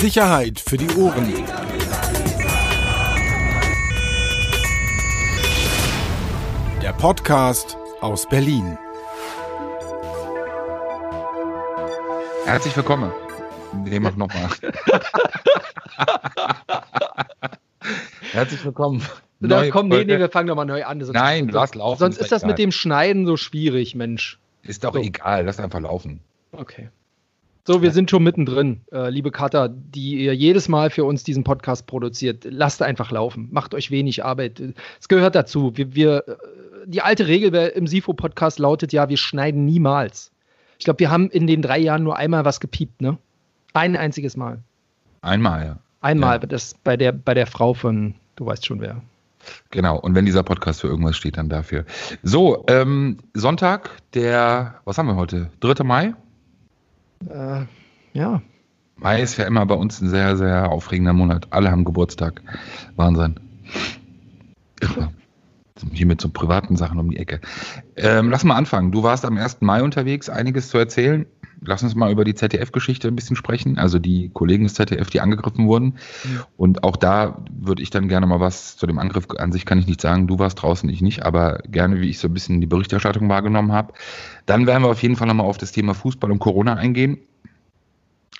Sicherheit für die Ohren. Der Podcast aus Berlin. Herzlich willkommen. Den mach nochmal. Herzlich willkommen. Da, komm, nee, nee, wir fangen nochmal neu an. Sonst Nein, lass laufen. Sonst ist das egal. mit dem Schneiden so schwierig, Mensch. Ist doch so. egal, lass einfach laufen. Okay. So, wir sind schon mittendrin, äh, liebe Cutter, die ihr jedes Mal für uns diesen Podcast produziert. Lasst einfach laufen. Macht euch wenig Arbeit. Es gehört dazu. Wir, wir, äh, die alte Regel im SIFO-Podcast lautet ja, wir schneiden niemals. Ich glaube, wir haben in den drei Jahren nur einmal was gepiept, ne? Ein einziges Mal. Einmal, ja. Einmal, ja. das bei der, bei der Frau von, du weißt schon wer. Genau, und wenn dieser Podcast für irgendwas steht, dann dafür. So, ähm, Sonntag, der, was haben wir heute? 3. Mai? Äh, ja. Mai ist ja immer bei uns ein sehr, sehr aufregender Monat. Alle haben Geburtstag. Wahnsinn. Hier mit so privaten Sachen um die Ecke. Ähm, lass mal anfangen. Du warst am 1. Mai unterwegs, einiges zu erzählen. Lass uns mal über die ZDF-Geschichte ein bisschen sprechen. Also die Kollegen des ZDF, die angegriffen wurden. Mhm. Und auch da würde ich dann gerne mal was zu dem Angriff an sich kann ich nicht sagen. Du warst draußen, ich nicht, aber gerne, wie ich so ein bisschen die Berichterstattung wahrgenommen habe. Dann werden wir auf jeden Fall nochmal auf das Thema Fußball und Corona eingehen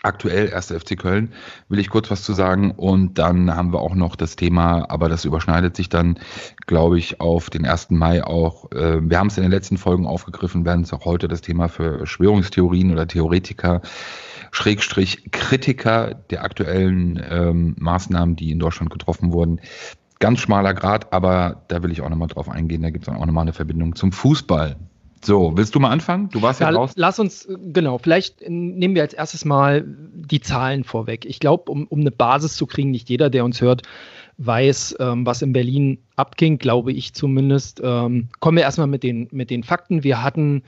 aktuell 1. FC Köln, will ich kurz was zu sagen. Und dann haben wir auch noch das Thema, aber das überschneidet sich dann, glaube ich, auf den 1. Mai auch. Äh, wir haben es in den letzten Folgen aufgegriffen, werden es auch heute das Thema für Verschwörungstheorien oder Theoretiker, Schrägstrich Kritiker der aktuellen ähm, Maßnahmen, die in Deutschland getroffen wurden. Ganz schmaler Grad, aber da will ich auch nochmal drauf eingehen. Da gibt es auch nochmal eine Verbindung zum Fußball. So, willst du mal anfangen? Du warst ja, ja raus. Lass uns, genau, vielleicht nehmen wir als erstes mal die Zahlen vorweg. Ich glaube, um, um eine Basis zu kriegen, nicht jeder, der uns hört, weiß, ähm, was in Berlin abging, glaube ich zumindest. Ähm, kommen wir erstmal mit den, mit den Fakten. Wir hatten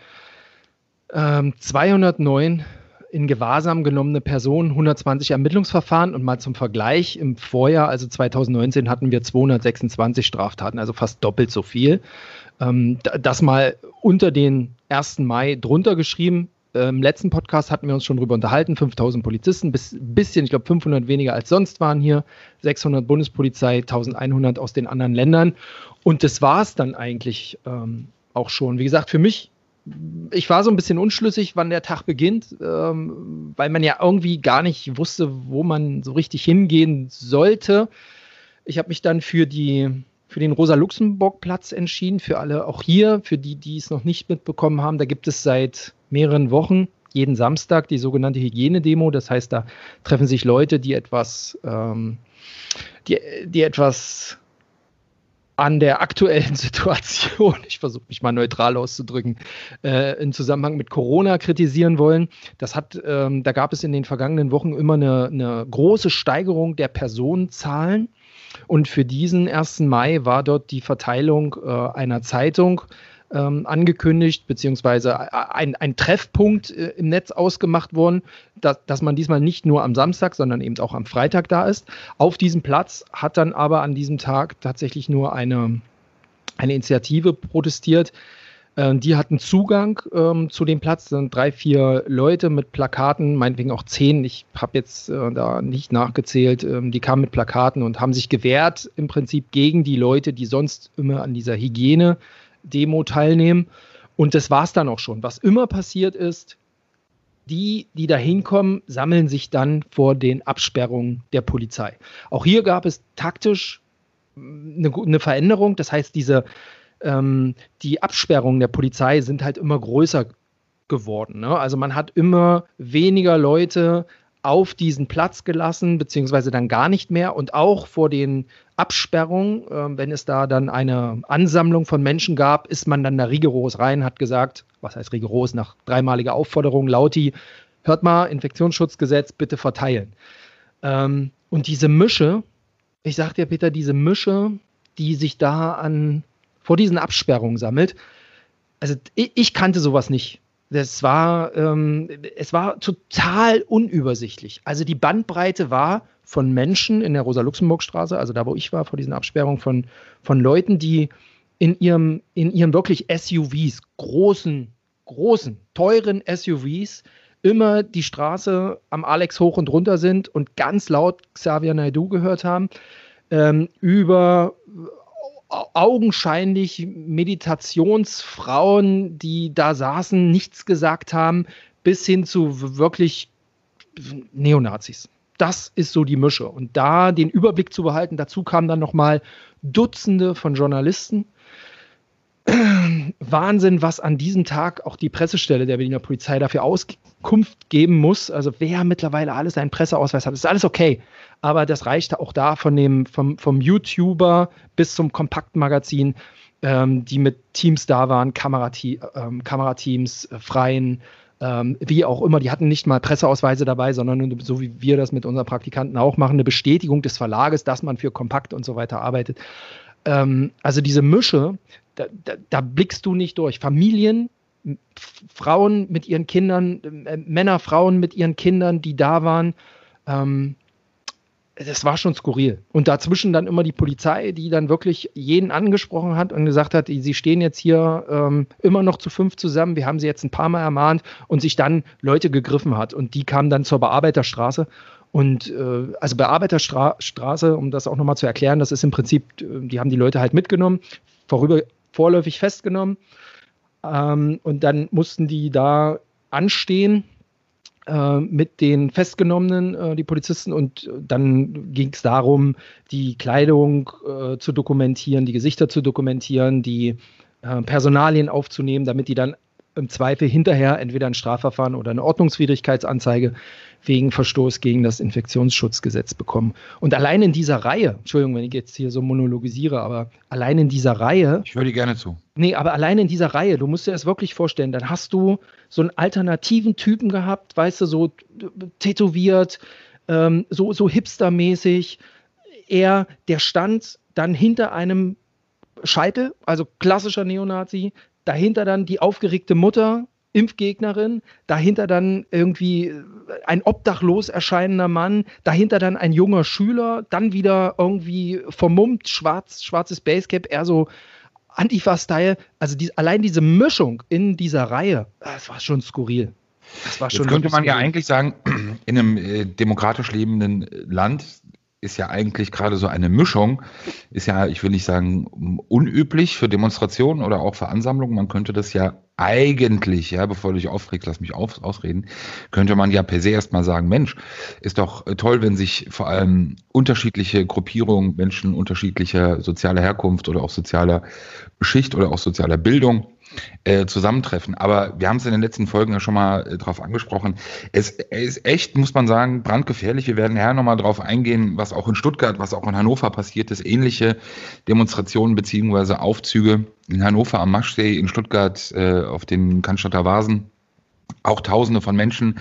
ähm, 209 in Gewahrsam genommene Personen, 120 Ermittlungsverfahren und mal zum Vergleich, im Vorjahr, also 2019, hatten wir 226 Straftaten, also fast doppelt so viel. Ähm, das mal unter den 1. Mai drunter geschrieben. Im letzten Podcast hatten wir uns schon darüber unterhalten. 5000 Polizisten, bis, bisschen, ich glaube 500 weniger als sonst waren hier. 600 Bundespolizei, 1100 aus den anderen Ländern. Und das war es dann eigentlich ähm, auch schon. Wie gesagt, für mich, ich war so ein bisschen unschlüssig, wann der Tag beginnt, ähm, weil man ja irgendwie gar nicht wusste, wo man so richtig hingehen sollte. Ich habe mich dann für die für den Rosa-Luxemburg-Platz entschieden, für alle auch hier, für die, die es noch nicht mitbekommen haben. Da gibt es seit mehreren Wochen jeden Samstag die sogenannte Hygienedemo. Das heißt, da treffen sich Leute, die etwas, ähm, die, die etwas an der aktuellen Situation, ich versuche mich mal neutral auszudrücken, äh, im Zusammenhang mit Corona kritisieren wollen. Das hat, ähm, da gab es in den vergangenen Wochen immer eine, eine große Steigerung der Personenzahlen. Und für diesen 1. Mai war dort die Verteilung äh, einer Zeitung ähm, angekündigt, beziehungsweise äh, ein, ein Treffpunkt äh, im Netz ausgemacht worden, dass, dass man diesmal nicht nur am Samstag, sondern eben auch am Freitag da ist. Auf diesem Platz hat dann aber an diesem Tag tatsächlich nur eine, eine Initiative protestiert, die hatten Zugang ähm, zu dem Platz, sind drei, vier Leute mit Plakaten, meinetwegen auch zehn, ich habe jetzt äh, da nicht nachgezählt, ähm, die kamen mit Plakaten und haben sich gewehrt im Prinzip gegen die Leute, die sonst immer an dieser Hygiene-Demo teilnehmen. Und das war es dann auch schon. Was immer passiert ist, die, die da hinkommen, sammeln sich dann vor den Absperrungen der Polizei. Auch hier gab es taktisch eine, eine Veränderung. Das heißt, diese ähm, die Absperrungen der Polizei sind halt immer größer geworden. Ne? Also man hat immer weniger Leute auf diesen Platz gelassen, beziehungsweise dann gar nicht mehr. Und auch vor den Absperrungen, äh, wenn es da dann eine Ansammlung von Menschen gab, ist man dann da rigoros rein, hat gesagt, was heißt rigoros, nach dreimaliger Aufforderung, Lauti, hört mal, Infektionsschutzgesetz, bitte verteilen. Ähm, und diese Mische, ich sag dir, Peter, diese Mische, die sich da an vor diesen Absperrungen sammelt. Also ich, ich kannte sowas nicht. Das war, ähm, es war total unübersichtlich. Also die Bandbreite war von Menschen in der Rosa-Luxemburg-Straße, also da, wo ich war, vor diesen Absperrungen, von, von Leuten, die in ihrem, in ihrem wirklich SUVs, großen, großen, teuren SUVs, immer die Straße am Alex hoch und runter sind und ganz laut Xavier Naidoo gehört haben, ähm, über augenscheinlich Meditationsfrauen, die da saßen, nichts gesagt haben, bis hin zu wirklich Neonazis. Das ist so die Mische. Und da den Überblick zu behalten, dazu kamen dann nochmal Dutzende von Journalisten. Wahnsinn, was an diesem Tag auch die Pressestelle der Berliner Polizei dafür Auskunft geben muss. Also wer mittlerweile alles einen Presseausweis hat, ist alles okay. Aber das reicht auch da von dem, vom, vom YouTuber bis zum Kompaktmagazin, ähm, die mit Teams da waren, ähm, Kamerateams, äh, Freien, ähm, wie auch immer, die hatten nicht mal Presseausweise dabei, sondern so wie wir das mit unseren Praktikanten auch machen, eine Bestätigung des Verlages, dass man für Kompakt und so weiter arbeitet. Ähm, also diese Mische, da, da, da, blickst du nicht durch. Familien, Frauen mit ihren Kindern, äh, Männer, Frauen mit ihren Kindern, die da waren. Ähm, das war schon skurril. Und dazwischen dann immer die Polizei, die dann wirklich jeden angesprochen hat und gesagt hat, sie stehen jetzt hier ähm, immer noch zu fünf zusammen, wir haben sie jetzt ein paar Mal ermahnt und sich dann Leute gegriffen hat. Und die kamen dann zur Bearbeiterstraße. Und äh, also Bearbeiterstraße, um das auch nochmal zu erklären, das ist im Prinzip, äh, die haben die Leute halt mitgenommen, vorüber, vorläufig festgenommen. Ähm, und dann mussten die da anstehen äh, mit den Festgenommenen, äh, die Polizisten, und dann ging es darum, die Kleidung äh, zu dokumentieren, die Gesichter zu dokumentieren, die äh, Personalien aufzunehmen, damit die dann im Zweifel hinterher entweder ein Strafverfahren oder eine Ordnungswidrigkeitsanzeige wegen Verstoß gegen das Infektionsschutzgesetz bekommen. Und allein in dieser Reihe, Entschuldigung, wenn ich jetzt hier so monologisiere, aber allein in dieser Reihe. Ich höre dir gerne zu. Nee, aber allein in dieser Reihe, du musst dir das wirklich vorstellen, dann hast du so einen alternativen Typen gehabt, weißt du, so tätowiert, ähm, so, so hipstermäßig. Er, der stand dann hinter einem Scheitel, also klassischer Neonazi, dahinter dann die aufgeregte Mutter, Impfgegnerin, dahinter dann irgendwie ein obdachlos erscheinender Mann, dahinter dann ein junger Schüler, dann wieder irgendwie vermummt, schwarz, schwarzes Basecap, eher so Antifa-Style. Also die, allein diese Mischung in dieser Reihe, das war schon skurril. Das war schon Jetzt könnte man skurril. ja eigentlich sagen, in einem äh, demokratisch lebenden Land ist ja eigentlich gerade so eine Mischung, ist ja, ich will nicht sagen, unüblich für Demonstrationen oder auch für Ansammlungen. Man könnte das ja eigentlich, ja, bevor du dich aufregst, lass mich auf, ausreden, könnte man ja per se erstmal sagen, Mensch, ist doch toll, wenn sich vor allem unterschiedliche Gruppierungen, Menschen unterschiedlicher sozialer Herkunft oder auch sozialer Schicht oder auch sozialer Bildung äh, zusammentreffen. Aber wir haben es in den letzten Folgen ja schon mal äh, drauf angesprochen. Es, es, ist echt, muss man sagen, brandgefährlich. Wir werden nachher nochmal drauf eingehen, was auch in Stuttgart, was auch in Hannover passiert ist. Ähnliche Demonstrationen beziehungsweise Aufzüge in Hannover am Maschsee, in Stuttgart äh, auf den Cannstatter Vasen. Auch Tausende von Menschen,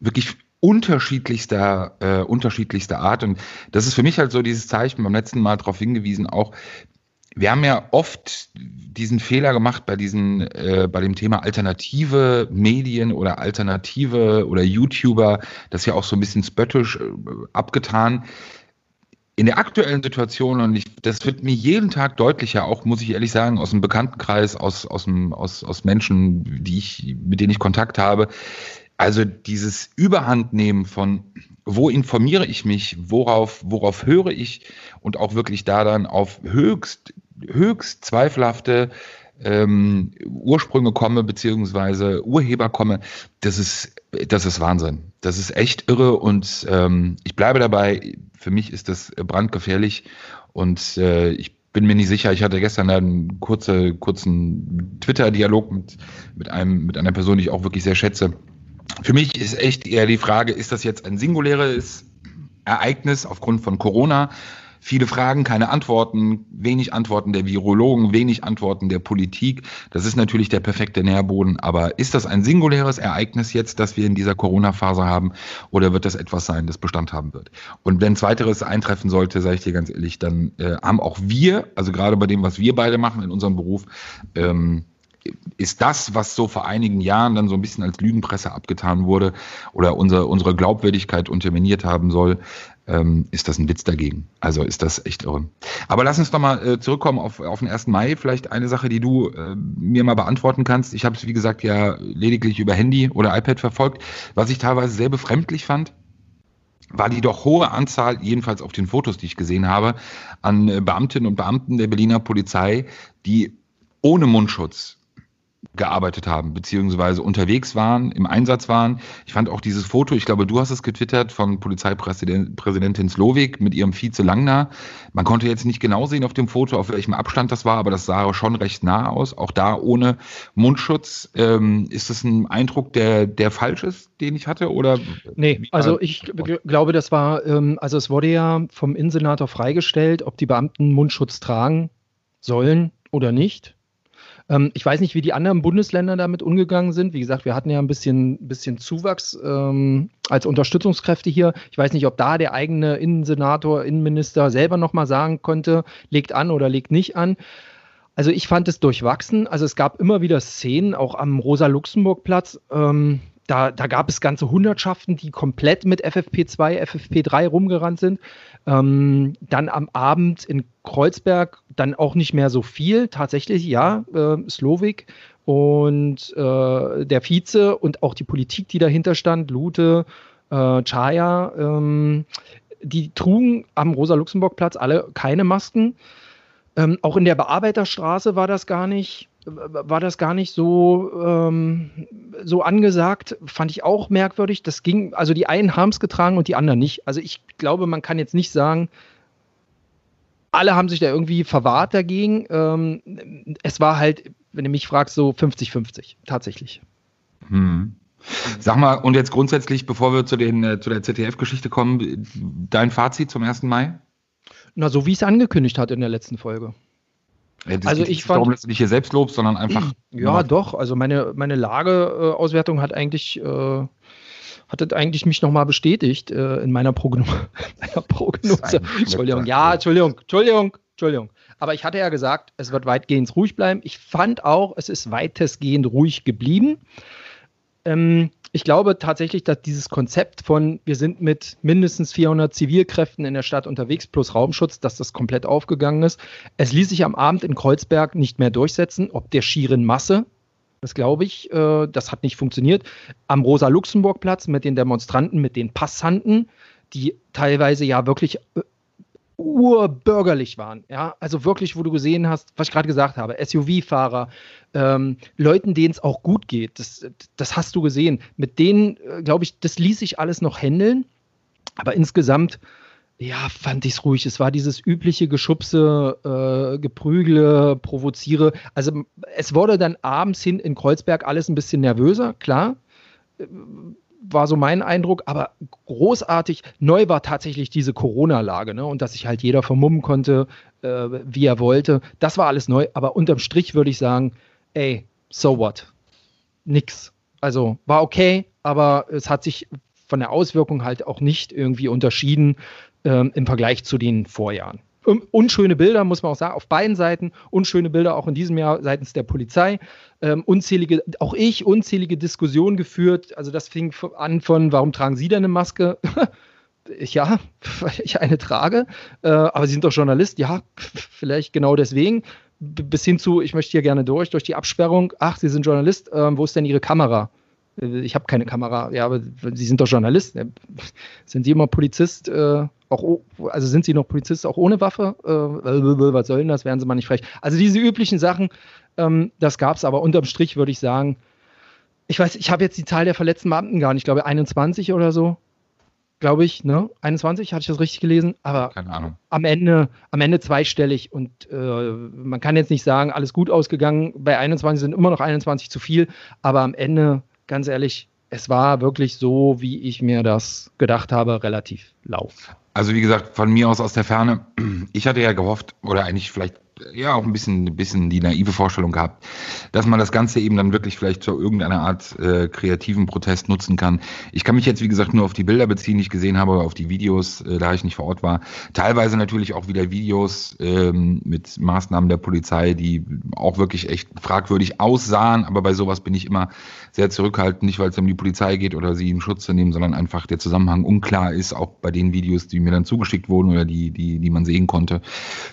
wirklich unterschiedlichster, äh, unterschiedlichster Art. Und das ist für mich halt so dieses Zeichen, beim letzten Mal darauf hingewiesen, auch wir haben ja oft diesen Fehler gemacht bei diesen, äh, bei dem Thema alternative Medien oder alternative oder YouTuber, das ist ja auch so ein bisschen spöttisch äh, abgetan. In der aktuellen Situation, und ich, das wird mir jeden Tag deutlicher, auch muss ich ehrlich sagen, aus dem Bekanntenkreis, aus, aus, dem, aus, aus Menschen, die ich, mit denen ich Kontakt habe, also dieses Überhandnehmen von wo informiere ich mich, worauf, worauf höre ich und auch wirklich da dann auf höchst höchst zweifelhafte ähm, Ursprünge komme, beziehungsweise Urheber komme, das ist, das ist Wahnsinn. Das ist echt irre und ähm, ich bleibe dabei, für mich ist das brandgefährlich und äh, ich bin mir nicht sicher, ich hatte gestern einen kurze, kurzen Twitter-Dialog mit, mit, mit einer Person, die ich auch wirklich sehr schätze. Für mich ist echt eher die Frage, ist das jetzt ein singuläres Ereignis aufgrund von Corona? Viele Fragen, keine Antworten, wenig Antworten der Virologen, wenig Antworten der Politik. Das ist natürlich der perfekte Nährboden. Aber ist das ein singuläres Ereignis jetzt, das wir in dieser Corona-Phase haben? Oder wird das etwas sein, das Bestand haben wird? Und wenn zweiteres eintreffen sollte, sage ich dir ganz ehrlich, dann äh, haben auch wir, also gerade bei dem, was wir beide machen in unserem Beruf, ähm, ist das, was so vor einigen Jahren dann so ein bisschen als Lügenpresse abgetan wurde oder unsere, unsere Glaubwürdigkeit unterminiert haben soll, ähm, ist das ein Witz dagegen. Also ist das echt irre. Aber lass uns doch mal äh, zurückkommen auf, auf den 1. Mai. Vielleicht eine Sache, die du äh, mir mal beantworten kannst. Ich habe es, wie gesagt, ja lediglich über Handy oder iPad verfolgt. Was ich teilweise sehr befremdlich fand, war die doch hohe Anzahl, jedenfalls auf den Fotos, die ich gesehen habe, an äh, Beamtinnen und Beamten der Berliner Polizei, die ohne Mundschutz gearbeitet haben, beziehungsweise unterwegs waren, im Einsatz waren. Ich fand auch dieses Foto, ich glaube, du hast es getwittert, von Polizeipräsidentin Slowik mit ihrem Vize Langner. Man konnte jetzt nicht genau sehen auf dem Foto, auf welchem Abstand das war, aber das sah schon recht nah aus. Auch da ohne Mundschutz. Ähm, ist das ein Eindruck, der, der falsch ist, den ich hatte? Oder nee, also ich glaube, das war, ähm, also es wurde ja vom Innensenator freigestellt, ob die Beamten Mundschutz tragen sollen oder nicht. Ähm, ich weiß nicht, wie die anderen Bundesländer damit umgegangen sind. Wie gesagt, wir hatten ja ein bisschen, bisschen Zuwachs ähm, als Unterstützungskräfte hier. Ich weiß nicht, ob da der eigene Innensenator, Innenminister selber nochmal sagen konnte, legt an oder legt nicht an. Also ich fand es durchwachsen. Also es gab immer wieder Szenen, auch am Rosa-Luxemburg-Platz. Ähm, da, da, gab es ganze Hundertschaften, die komplett mit FFP2, FFP3 rumgerannt sind. Ähm, dann am Abend in Kreuzberg dann auch nicht mehr so viel. Tatsächlich, ja, äh, Slowik und äh, der Vize und auch die Politik, die dahinter stand, Lute, äh, Chaya, ähm, die trugen am Rosa-Luxemburg-Platz alle keine Masken. Ähm, auch in der Bearbeiterstraße war das gar nicht war das gar nicht so, ähm, so angesagt. Fand ich auch merkwürdig. Das ging, also die einen haben es getragen und die anderen nicht. Also ich glaube, man kann jetzt nicht sagen, alle haben sich da irgendwie verwahrt dagegen. Ähm, es war halt, wenn du mich fragst, so 50-50, tatsächlich. Hm. Sag mal, und jetzt grundsätzlich, bevor wir zu, den, äh, zu der ZDF-Geschichte kommen, dein Fazit zum 1. Mai? Na, so wie es angekündigt hat in der letzten Folge. Ja, also ich fand, darum, dass du dich hier selbst lobst, sondern einfach. Ja, doch. Also meine, meine Lageauswertung hat eigentlich, äh, hat eigentlich mich nochmal bestätigt äh, in meiner, Progno meiner Prognose. Entschuldigung, ja, Entschuldigung, Entschuldigung, Entschuldigung. Aber ich hatte ja gesagt, es wird weitgehend ruhig bleiben. Ich fand auch, es ist weitestgehend ruhig geblieben. Ähm, ich glaube tatsächlich, dass dieses Konzept von, wir sind mit mindestens 400 Zivilkräften in der Stadt unterwegs plus Raumschutz, dass das komplett aufgegangen ist. Es ließ sich am Abend in Kreuzberg nicht mehr durchsetzen, ob der schieren Masse. Das glaube ich, äh, das hat nicht funktioniert. Am Rosa-Luxemburg-Platz mit den Demonstranten, mit den Passanten, die teilweise ja wirklich äh, urbürgerlich waren. Ja, also wirklich, wo du gesehen hast, was ich gerade gesagt habe, SUV-Fahrer, ähm, Leuten, denen es auch gut geht. Das, das hast du gesehen. Mit denen, äh, glaube ich, das ließ sich alles noch handeln. Aber insgesamt, ja, fand ich es ruhig. Es war dieses übliche Geschubse, äh, Geprügle, Provoziere. Also es wurde dann abends hin in Kreuzberg alles ein bisschen nervöser, klar war so mein Eindruck, aber großartig neu war tatsächlich diese Corona-Lage ne? und dass sich halt jeder vermummen konnte, äh, wie er wollte. Das war alles neu, aber unterm Strich würde ich sagen, ey, so what? Nix. Also war okay, aber es hat sich von der Auswirkung halt auch nicht irgendwie unterschieden ähm, im Vergleich zu den Vorjahren. Ähm, unschöne Bilder, muss man auch sagen, auf beiden Seiten. Unschöne Bilder auch in diesem Jahr seitens der Polizei. Ähm, unzählige, auch ich, unzählige Diskussionen geführt. Also das fing an von, warum tragen Sie denn eine Maske? ja, weil ich eine trage. Äh, aber Sie sind doch Journalist. Ja, vielleicht genau deswegen. Bis hin zu, ich möchte hier gerne durch, durch die Absperrung. Ach, Sie sind Journalist. Äh, wo ist denn Ihre Kamera? Äh, ich habe keine Kamera. Ja, aber Sie sind doch Journalist. Sind Sie immer Polizist? Äh, auch, also sind Sie noch Polizist auch ohne Waffe? Äh, was soll denn das? Wären Sie mal nicht frech. Also diese üblichen Sachen, ähm, das gab es, aber unterm Strich würde ich sagen, ich weiß, ich habe jetzt die Zahl der verletzten Beamten gar nicht, ich glaube 21 oder so. Glaube ich, ne? 21, hatte ich das richtig gelesen? Aber Keine Ahnung. am Ende, am Ende zweistellig und äh, man kann jetzt nicht sagen, alles gut ausgegangen. Bei 21 sind immer noch 21 zu viel, aber am Ende ganz ehrlich, es war wirklich so, wie ich mir das gedacht habe, relativ lau. Also wie gesagt, von mir aus aus der Ferne, ich hatte ja gehofft, oder eigentlich vielleicht ja auch ein bisschen, ein bisschen die naive Vorstellung gehabt, dass man das Ganze eben dann wirklich vielleicht zu irgendeiner Art äh, kreativen Protest nutzen kann. Ich kann mich jetzt, wie gesagt, nur auf die Bilder beziehen, die ich gesehen habe, auf die Videos, äh, da ich nicht vor Ort war. Teilweise natürlich auch wieder Videos ähm, mit Maßnahmen der Polizei, die auch wirklich echt fragwürdig aussahen, aber bei sowas bin ich immer sehr zurückhaltend, nicht weil es um die Polizei geht oder sie in Schutz zu nehmen, sondern einfach der Zusammenhang unklar ist, auch bei den Videos, die mir dann zugeschickt wurden oder die, die, die man sehen konnte.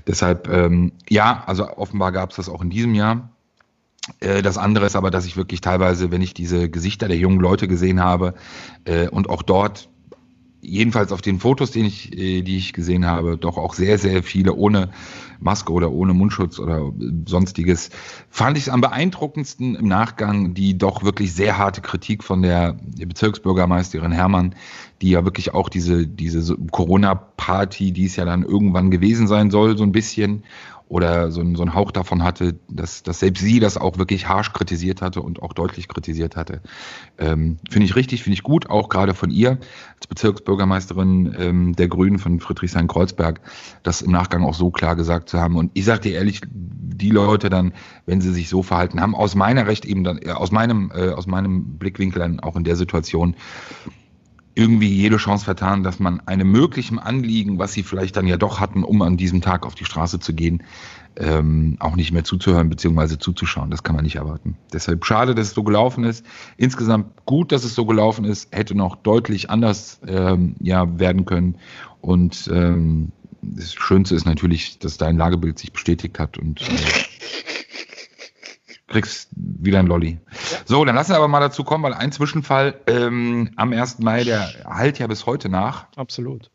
Deshalb, ähm, ja, also offenbar gab es das auch in diesem Jahr. Äh, das andere ist aber, dass ich wirklich teilweise, wenn ich diese Gesichter der jungen Leute gesehen habe äh, und auch dort jedenfalls auf den Fotos, die ich, äh, die ich gesehen habe, doch auch sehr, sehr viele ohne Maske oder ohne Mundschutz oder sonstiges, fand ich es am beeindruckendsten im Nachgang die doch wirklich sehr harte Kritik von der Bezirksbürgermeisterin Hermann, die ja wirklich auch diese, diese Corona-Party, die es ja dann irgendwann gewesen sein soll, so ein bisschen oder so, ein, so einen Hauch davon hatte, dass, dass selbst sie das auch wirklich harsch kritisiert hatte und auch deutlich kritisiert hatte. Ähm, finde ich richtig, finde ich gut, auch gerade von ihr als Bezirksbürgermeisterin ähm, der Grünen von Friedrichshain-Kreuzberg, das im Nachgang auch so klar gesagt zu haben. Und ich sage dir ehrlich, die Leute dann, wenn sie sich so verhalten haben, aus meiner Recht eben dann, äh, aus meinem, äh, aus meinem Blickwinkel dann auch in der Situation irgendwie jede Chance vertan, dass man einem möglichen Anliegen, was sie vielleicht dann ja doch hatten, um an diesem Tag auf die Straße zu gehen, ähm, auch nicht mehr zuzuhören bzw. zuzuschauen. Das kann man nicht erwarten. Deshalb schade, dass es so gelaufen ist. Insgesamt gut, dass es so gelaufen ist. Hätte noch deutlich anders ähm, ja, werden können. Und ähm, das Schönste ist natürlich, dass dein Lagebild sich bestätigt hat und äh, kriegst wieder ein Lolli. Ja. So, dann lassen wir aber mal dazu kommen, weil ein Zwischenfall ähm, am 1. Mai, der halt ja bis heute nach. Absolut.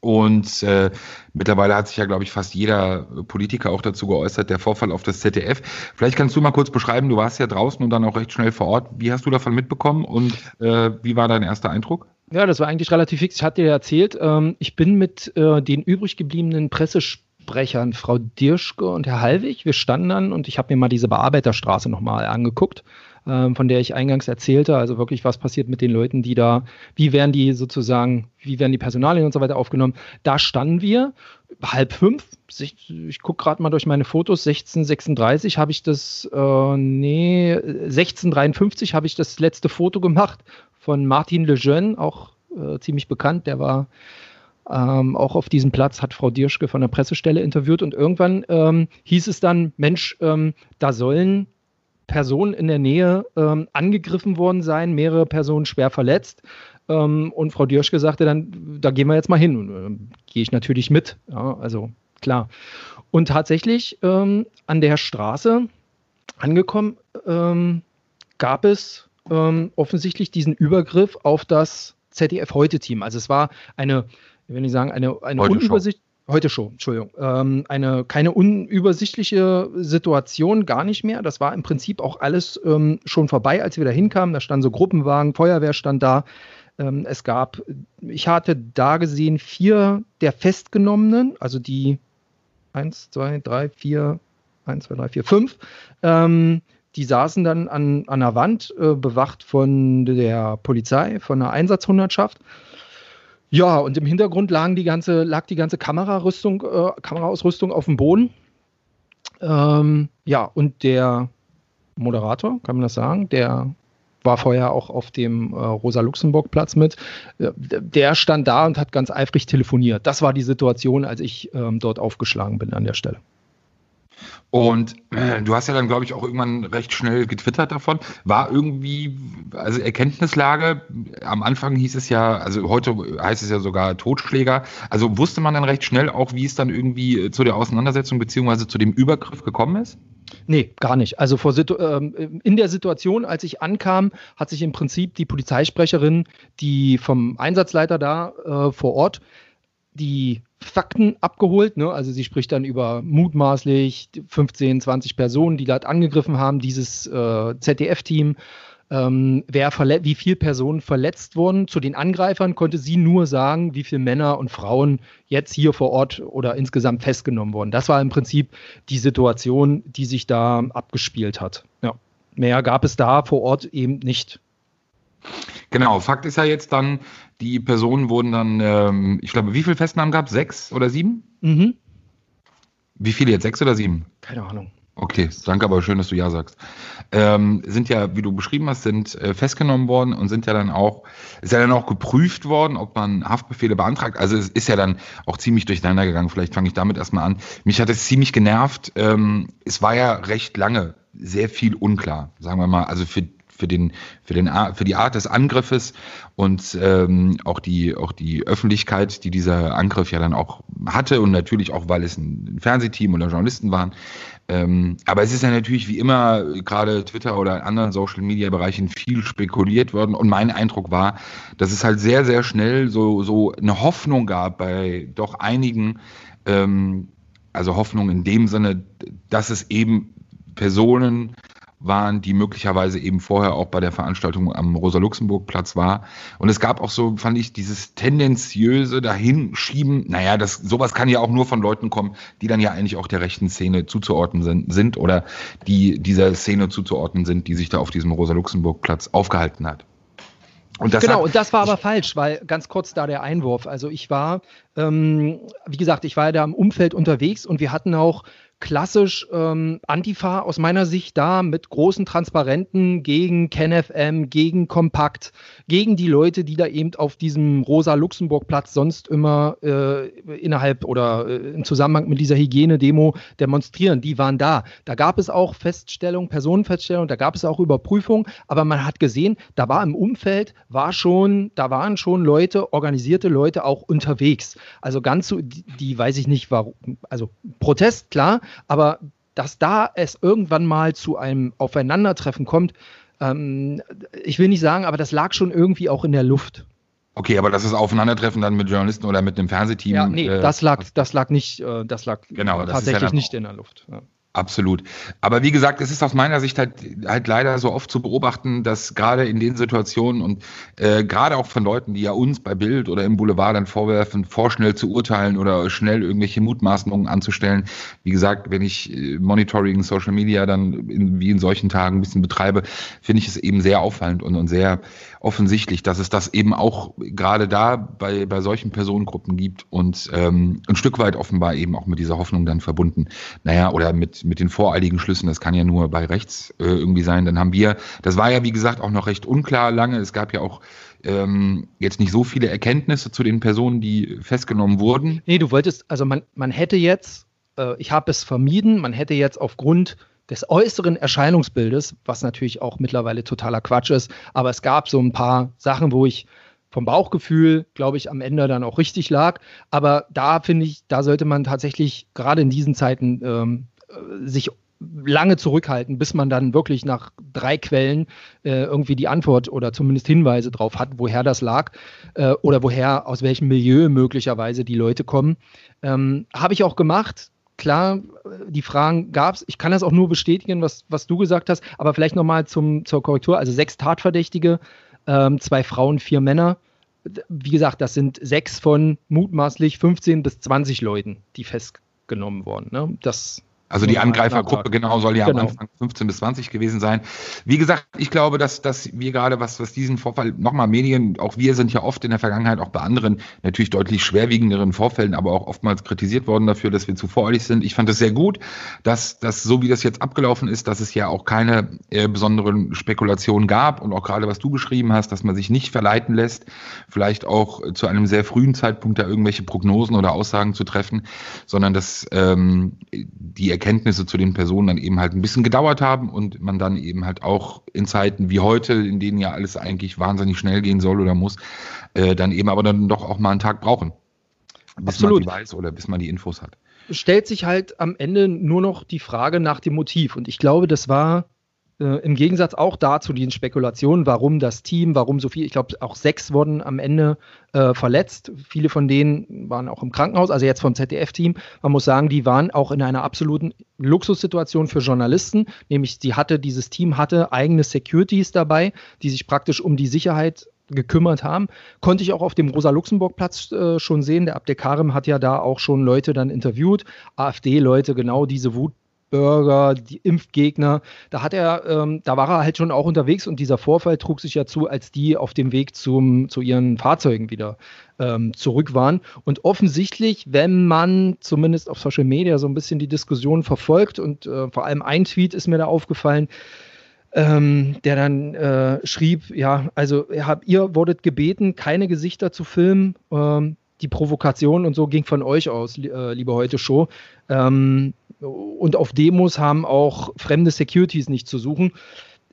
Und äh, mittlerweile hat sich ja, glaube ich, fast jeder Politiker auch dazu geäußert, der Vorfall auf das ZDF. Vielleicht kannst du mal kurz beschreiben, du warst ja draußen und dann auch recht schnell vor Ort. Wie hast du davon mitbekommen und äh, wie war dein erster Eindruck? Ja, das war eigentlich relativ fix. Ich hatte dir erzählt, ähm, ich bin mit äh, den übrig gebliebenen Pressesprechern Sprechern, Frau Dirschke und Herr Hallwig. Wir standen dann und ich habe mir mal diese Bearbeiterstraße nochmal angeguckt, ähm, von der ich eingangs erzählte. Also wirklich, was passiert mit den Leuten, die da, wie werden die sozusagen, wie werden die Personalien und so weiter aufgenommen. Da standen wir, halb fünf. Ich, ich gucke gerade mal durch meine Fotos, 1636 habe ich das, äh, nee, 1653 habe ich das letzte Foto gemacht von Martin Lejeune, auch äh, ziemlich bekannt. Der war ähm, auch auf diesem Platz hat Frau Dirschke von der Pressestelle interviewt und irgendwann ähm, hieß es dann, Mensch, ähm, da sollen Personen in der Nähe ähm, angegriffen worden sein, mehrere Personen schwer verletzt. Ähm, und Frau Dirschke sagte dann, da gehen wir jetzt mal hin. Und äh, gehe ich natürlich mit. Ja, also klar. Und tatsächlich ähm, an der Straße angekommen, gab es offensichtlich diesen Übergriff auf das ZDF Heute-Team. Also es war eine ich will nicht sagen, eine, eine heute Unübersicht. Heute schon, Entschuldigung. Ähm, eine keine unübersichtliche Situation, gar nicht mehr. Das war im Prinzip auch alles ähm, schon vorbei, als wir da hinkamen. Da standen so Gruppenwagen, Feuerwehr stand da. Ähm, es gab, ich hatte da gesehen, vier der Festgenommenen, also die eins, zwei, drei, vier, eins, zwei, drei, vier, fünf. Ähm, die saßen dann an, an der Wand, äh, bewacht von der Polizei, von der Einsatzhundertschaft. Ja, und im Hintergrund lagen die ganze, lag die ganze Kamerarüstung, äh, Kameraausrüstung auf dem Boden. Ähm, ja, und der Moderator, kann man das sagen, der war vorher auch auf dem äh, Rosa-Luxemburg-Platz mit. Äh, der stand da und hat ganz eifrig telefoniert. Das war die Situation, als ich ähm, dort aufgeschlagen bin an der Stelle. Und äh, du hast ja dann, glaube ich, auch irgendwann recht schnell getwittert davon. War irgendwie, also Erkenntnislage, am Anfang hieß es ja, also heute heißt es ja sogar Totschläger. Also wusste man dann recht schnell auch, wie es dann irgendwie äh, zu der Auseinandersetzung beziehungsweise zu dem Übergriff gekommen ist? Nee, gar nicht. Also vor, ähm, in der Situation, als ich ankam, hat sich im Prinzip die Polizeisprecherin, die vom Einsatzleiter da äh, vor Ort, die Fakten abgeholt. Ne? Also sie spricht dann über mutmaßlich 15, 20 Personen, die dort angegriffen haben, dieses äh, ZDF-Team. Ähm, wie viele Personen verletzt wurden. Zu den Angreifern konnte sie nur sagen, wie viele Männer und Frauen jetzt hier vor Ort oder insgesamt festgenommen wurden. Das war im Prinzip die Situation, die sich da abgespielt hat. Ja. Mehr gab es da vor Ort eben nicht. Genau, Fakt ist ja jetzt dann, die Personen wurden dann, ähm, ich glaube, wie viele Festnahmen gab es? Sechs oder sieben? Mhm. Wie viele jetzt? Sechs oder sieben? Keine Ahnung. Okay, danke, aber schön, dass du ja sagst. Ähm, sind ja, wie du beschrieben hast, sind äh, festgenommen worden und sind ja dann auch, ist ja dann auch geprüft worden, ob man Haftbefehle beantragt. Also es ist ja dann auch ziemlich durcheinander gegangen. Vielleicht fange ich damit erstmal an. Mich hat es ziemlich genervt. Ähm, es war ja recht lange sehr viel unklar, sagen wir mal. Also für für, den, für, den, für die Art des Angriffes und ähm, auch, die, auch die Öffentlichkeit, die dieser Angriff ja dann auch hatte und natürlich auch, weil es ein Fernsehteam oder Journalisten waren. Ähm, aber es ist ja natürlich wie immer, gerade Twitter oder in anderen Social-Media-Bereichen viel spekuliert worden und mein Eindruck war, dass es halt sehr, sehr schnell so, so eine Hoffnung gab bei doch einigen, ähm, also Hoffnung in dem Sinne, dass es eben Personen waren, die möglicherweise eben vorher auch bei der Veranstaltung am Rosa-Luxemburg-Platz war. Und es gab auch so, fand ich, dieses tendenziöse Dahinschieben, naja, das, sowas kann ja auch nur von Leuten kommen, die dann ja eigentlich auch der rechten Szene zuzuordnen sind, sind oder die dieser Szene zuzuordnen sind, die sich da auf diesem Rosa-Luxemburg-Platz aufgehalten hat. Und genau, hat, und das war aber falsch, weil ganz kurz da der Einwurf. Also ich war, ähm, wie gesagt, ich war ja da im Umfeld unterwegs und wir hatten auch klassisch ähm, Antifa aus meiner Sicht da mit großen Transparenten gegen KenFM, gegen Kompakt, gegen die Leute, die da eben auf diesem Rosa-Luxemburg-Platz sonst immer äh, innerhalb oder äh, im Zusammenhang mit dieser Hygienedemo demonstrieren. Die waren da. Da gab es auch Feststellung, Personenfeststellung, da gab es auch Überprüfung, aber man hat gesehen, da war im Umfeld, war schon, da waren schon Leute, organisierte Leute auch unterwegs. Also ganz so, die, die weiß ich nicht, warum, also Protest, klar, aber dass da es irgendwann mal zu einem Aufeinandertreffen kommt, ähm, ich will nicht sagen, aber das lag schon irgendwie auch in der Luft. Okay, aber das ist Aufeinandertreffen dann mit Journalisten oder mit einem Fernsehteam. Ja, nee, äh, das lag, das lag nicht, äh, das lag genau, tatsächlich ja nicht in der Luft. Ja. Absolut. Aber wie gesagt, es ist aus meiner Sicht halt, halt leider so oft zu beobachten, dass gerade in den Situationen und äh, gerade auch von Leuten, die ja uns bei Bild oder im Boulevard dann vorwerfen, vorschnell zu urteilen oder schnell irgendwelche Mutmaßungen anzustellen. Wie gesagt, wenn ich äh, Monitoring Social Media dann in, wie in solchen Tagen ein bisschen betreibe, finde ich es eben sehr auffallend und, und sehr offensichtlich, dass es das eben auch gerade da bei, bei solchen Personengruppen gibt und ähm, ein Stück weit offenbar eben auch mit dieser Hoffnung dann verbunden. Naja, oder mit, mit den voreiligen Schlüssen, das kann ja nur bei rechts äh, irgendwie sein. Dann haben wir, das war ja wie gesagt auch noch recht unklar lange. Es gab ja auch ähm, jetzt nicht so viele Erkenntnisse zu den Personen, die festgenommen wurden. Nee, du wolltest, also man, man hätte jetzt, äh, ich habe es vermieden, man hätte jetzt aufgrund des äußeren Erscheinungsbildes, was natürlich auch mittlerweile totaler Quatsch ist. Aber es gab so ein paar Sachen, wo ich vom Bauchgefühl, glaube ich, am Ende dann auch richtig lag. Aber da finde ich, da sollte man tatsächlich gerade in diesen Zeiten ähm, äh, sich lange zurückhalten, bis man dann wirklich nach drei Quellen äh, irgendwie die Antwort oder zumindest Hinweise drauf hat, woher das lag äh, oder woher, aus welchem Milieu möglicherweise die Leute kommen. Ähm, Habe ich auch gemacht klar, die Fragen gab es. Ich kann das auch nur bestätigen, was, was du gesagt hast, aber vielleicht nochmal zur Korrektur. Also sechs Tatverdächtige, ähm, zwei Frauen, vier Männer. Wie gesagt, das sind sechs von mutmaßlich 15 bis 20 Leuten, die festgenommen wurden. Ne? Das also die Angreifergruppe genau soll ja genau. am Anfang 15 bis 20 gewesen sein. Wie gesagt, ich glaube, dass, dass wir gerade, was, was diesen Vorfall, nochmal Medien, auch wir sind ja oft in der Vergangenheit auch bei anderen natürlich deutlich schwerwiegenderen Vorfällen, aber auch oftmals kritisiert worden dafür, dass wir zu voreilig sind. Ich fand es sehr gut, dass, dass so wie das jetzt abgelaufen ist, dass es ja auch keine äh, besonderen Spekulationen gab und auch gerade was du beschrieben hast, dass man sich nicht verleiten lässt, vielleicht auch zu einem sehr frühen Zeitpunkt da irgendwelche Prognosen oder Aussagen zu treffen, sondern dass ähm, die Erkenntnisse zu den Personen dann eben halt ein bisschen gedauert haben und man dann eben halt auch in Zeiten wie heute, in denen ja alles eigentlich wahnsinnig schnell gehen soll oder muss, äh, dann eben aber dann doch auch mal einen Tag brauchen. Bis Absolut. man die weiß oder bis man die Infos hat. Stellt sich halt am Ende nur noch die Frage nach dem Motiv. Und ich glaube, das war äh, Im Gegensatz auch dazu die Spekulationen, warum das Team, warum so viel, ich glaube auch sechs wurden am Ende äh, verletzt. Viele von denen waren auch im Krankenhaus, also jetzt vom ZDF-Team. Man muss sagen, die waren auch in einer absoluten Luxussituation für Journalisten, nämlich die hatte, dieses Team hatte eigene Securities dabei, die sich praktisch um die Sicherheit gekümmert haben. Konnte ich auch auf dem Rosa-Luxemburg-Platz äh, schon sehen. Der Abdekarim hat ja da auch schon Leute dann interviewt, AfD-Leute, genau diese Wut Burger, die Impfgegner. Da hat er, ähm, da war er halt schon auch unterwegs und dieser Vorfall trug sich ja zu, als die auf dem Weg zum, zu ihren Fahrzeugen wieder ähm, zurück waren. Und offensichtlich, wenn man zumindest auf Social Media so ein bisschen die Diskussion verfolgt und äh, vor allem ein Tweet ist mir da aufgefallen, ähm, der dann äh, schrieb, ja, also hab, ihr wurdet gebeten, keine Gesichter zu filmen. Ähm, die Provokation und so ging von euch aus, äh, liebe heute Show. Ähm, und auf Demos haben auch fremde Securities nicht zu suchen.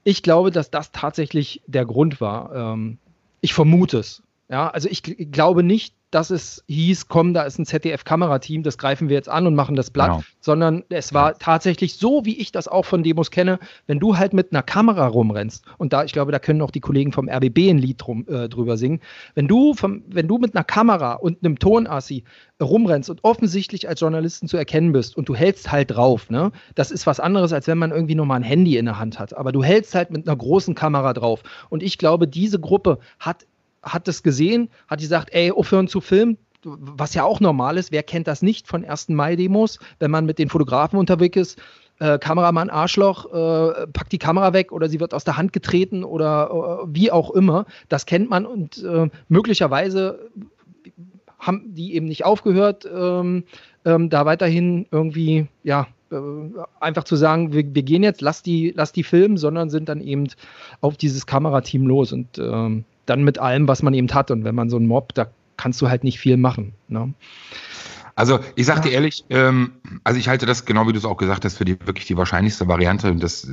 Ich glaube, dass das tatsächlich der Grund war. Ähm, ich vermute es. Ja, also ich glaube nicht, dass es hieß, komm, da ist ein ZDF-Kamerateam, das greifen wir jetzt an und machen das Blatt, genau. sondern es war tatsächlich so, wie ich das auch von Demos kenne, wenn du halt mit einer Kamera rumrennst, und da, ich glaube, da können auch die Kollegen vom RBB ein Lied drum, äh, drüber singen, wenn du, vom, wenn du mit einer Kamera und einem Tonassi rumrennst und offensichtlich als Journalisten zu erkennen bist und du hältst halt drauf, ne? Das ist was anderes, als wenn man irgendwie nur mal ein Handy in der Hand hat. Aber du hältst halt mit einer großen Kamera drauf. Und ich glaube, diese Gruppe hat hat das gesehen, hat gesagt, ey, aufhören zu filmen, was ja auch normal ist. Wer kennt das nicht von 1. Mai-Demos, wenn man mit den Fotografen unterwegs ist? Äh, Kameramann Arschloch, äh, packt die Kamera weg oder sie wird aus der Hand getreten oder äh, wie auch immer. Das kennt man und äh, möglicherweise haben die eben nicht aufgehört, ähm, ähm, da weiterhin irgendwie, ja, äh, einfach zu sagen, wir, wir, gehen jetzt, lass die, lass die filmen, sondern sind dann eben auf dieses Kamerateam los und ähm, dann mit allem, was man eben hat. Und wenn man so einen Mob, da kannst du halt nicht viel machen. Ne? Also ich sag dir ehrlich, ähm, also ich halte das, genau wie du es auch gesagt hast, für die wirklich die wahrscheinlichste Variante. Und das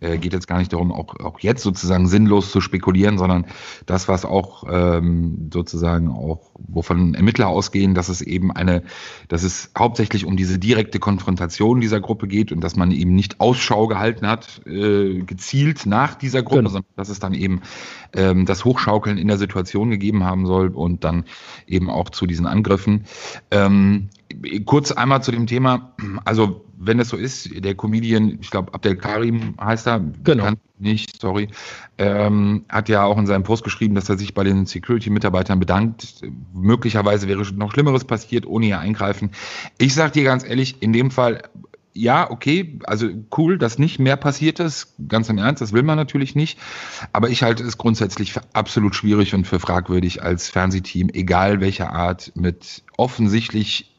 äh, geht jetzt gar nicht darum, auch, auch jetzt sozusagen sinnlos zu spekulieren, sondern das, was auch ähm, sozusagen auch, wovon Ermittler ausgehen, dass es eben eine, dass es hauptsächlich um diese direkte Konfrontation dieser Gruppe geht und dass man eben nicht Ausschau gehalten hat, äh, gezielt nach dieser Gruppe, genau. sondern dass es dann eben ähm, das Hochschaukeln in der Situation gegeben haben soll und dann eben auch zu diesen Angriffen. Ähm, kurz einmal zu dem Thema, also wenn es so ist, der Comedian, ich glaube Abdel Karim heißt er, genau. nicht, sorry, ähm, hat ja auch in seinem Post geschrieben, dass er sich bei den Security-Mitarbeitern bedankt. Möglicherweise wäre noch Schlimmeres passiert, ohne ihr Eingreifen. Ich sage dir ganz ehrlich, in dem Fall ja, okay, also cool, dass nicht mehr passiert ist, ganz im Ernst, das will man natürlich nicht. Aber ich halte es grundsätzlich für absolut schwierig und für fragwürdig als Fernsehteam, egal welcher Art, mit offensichtlich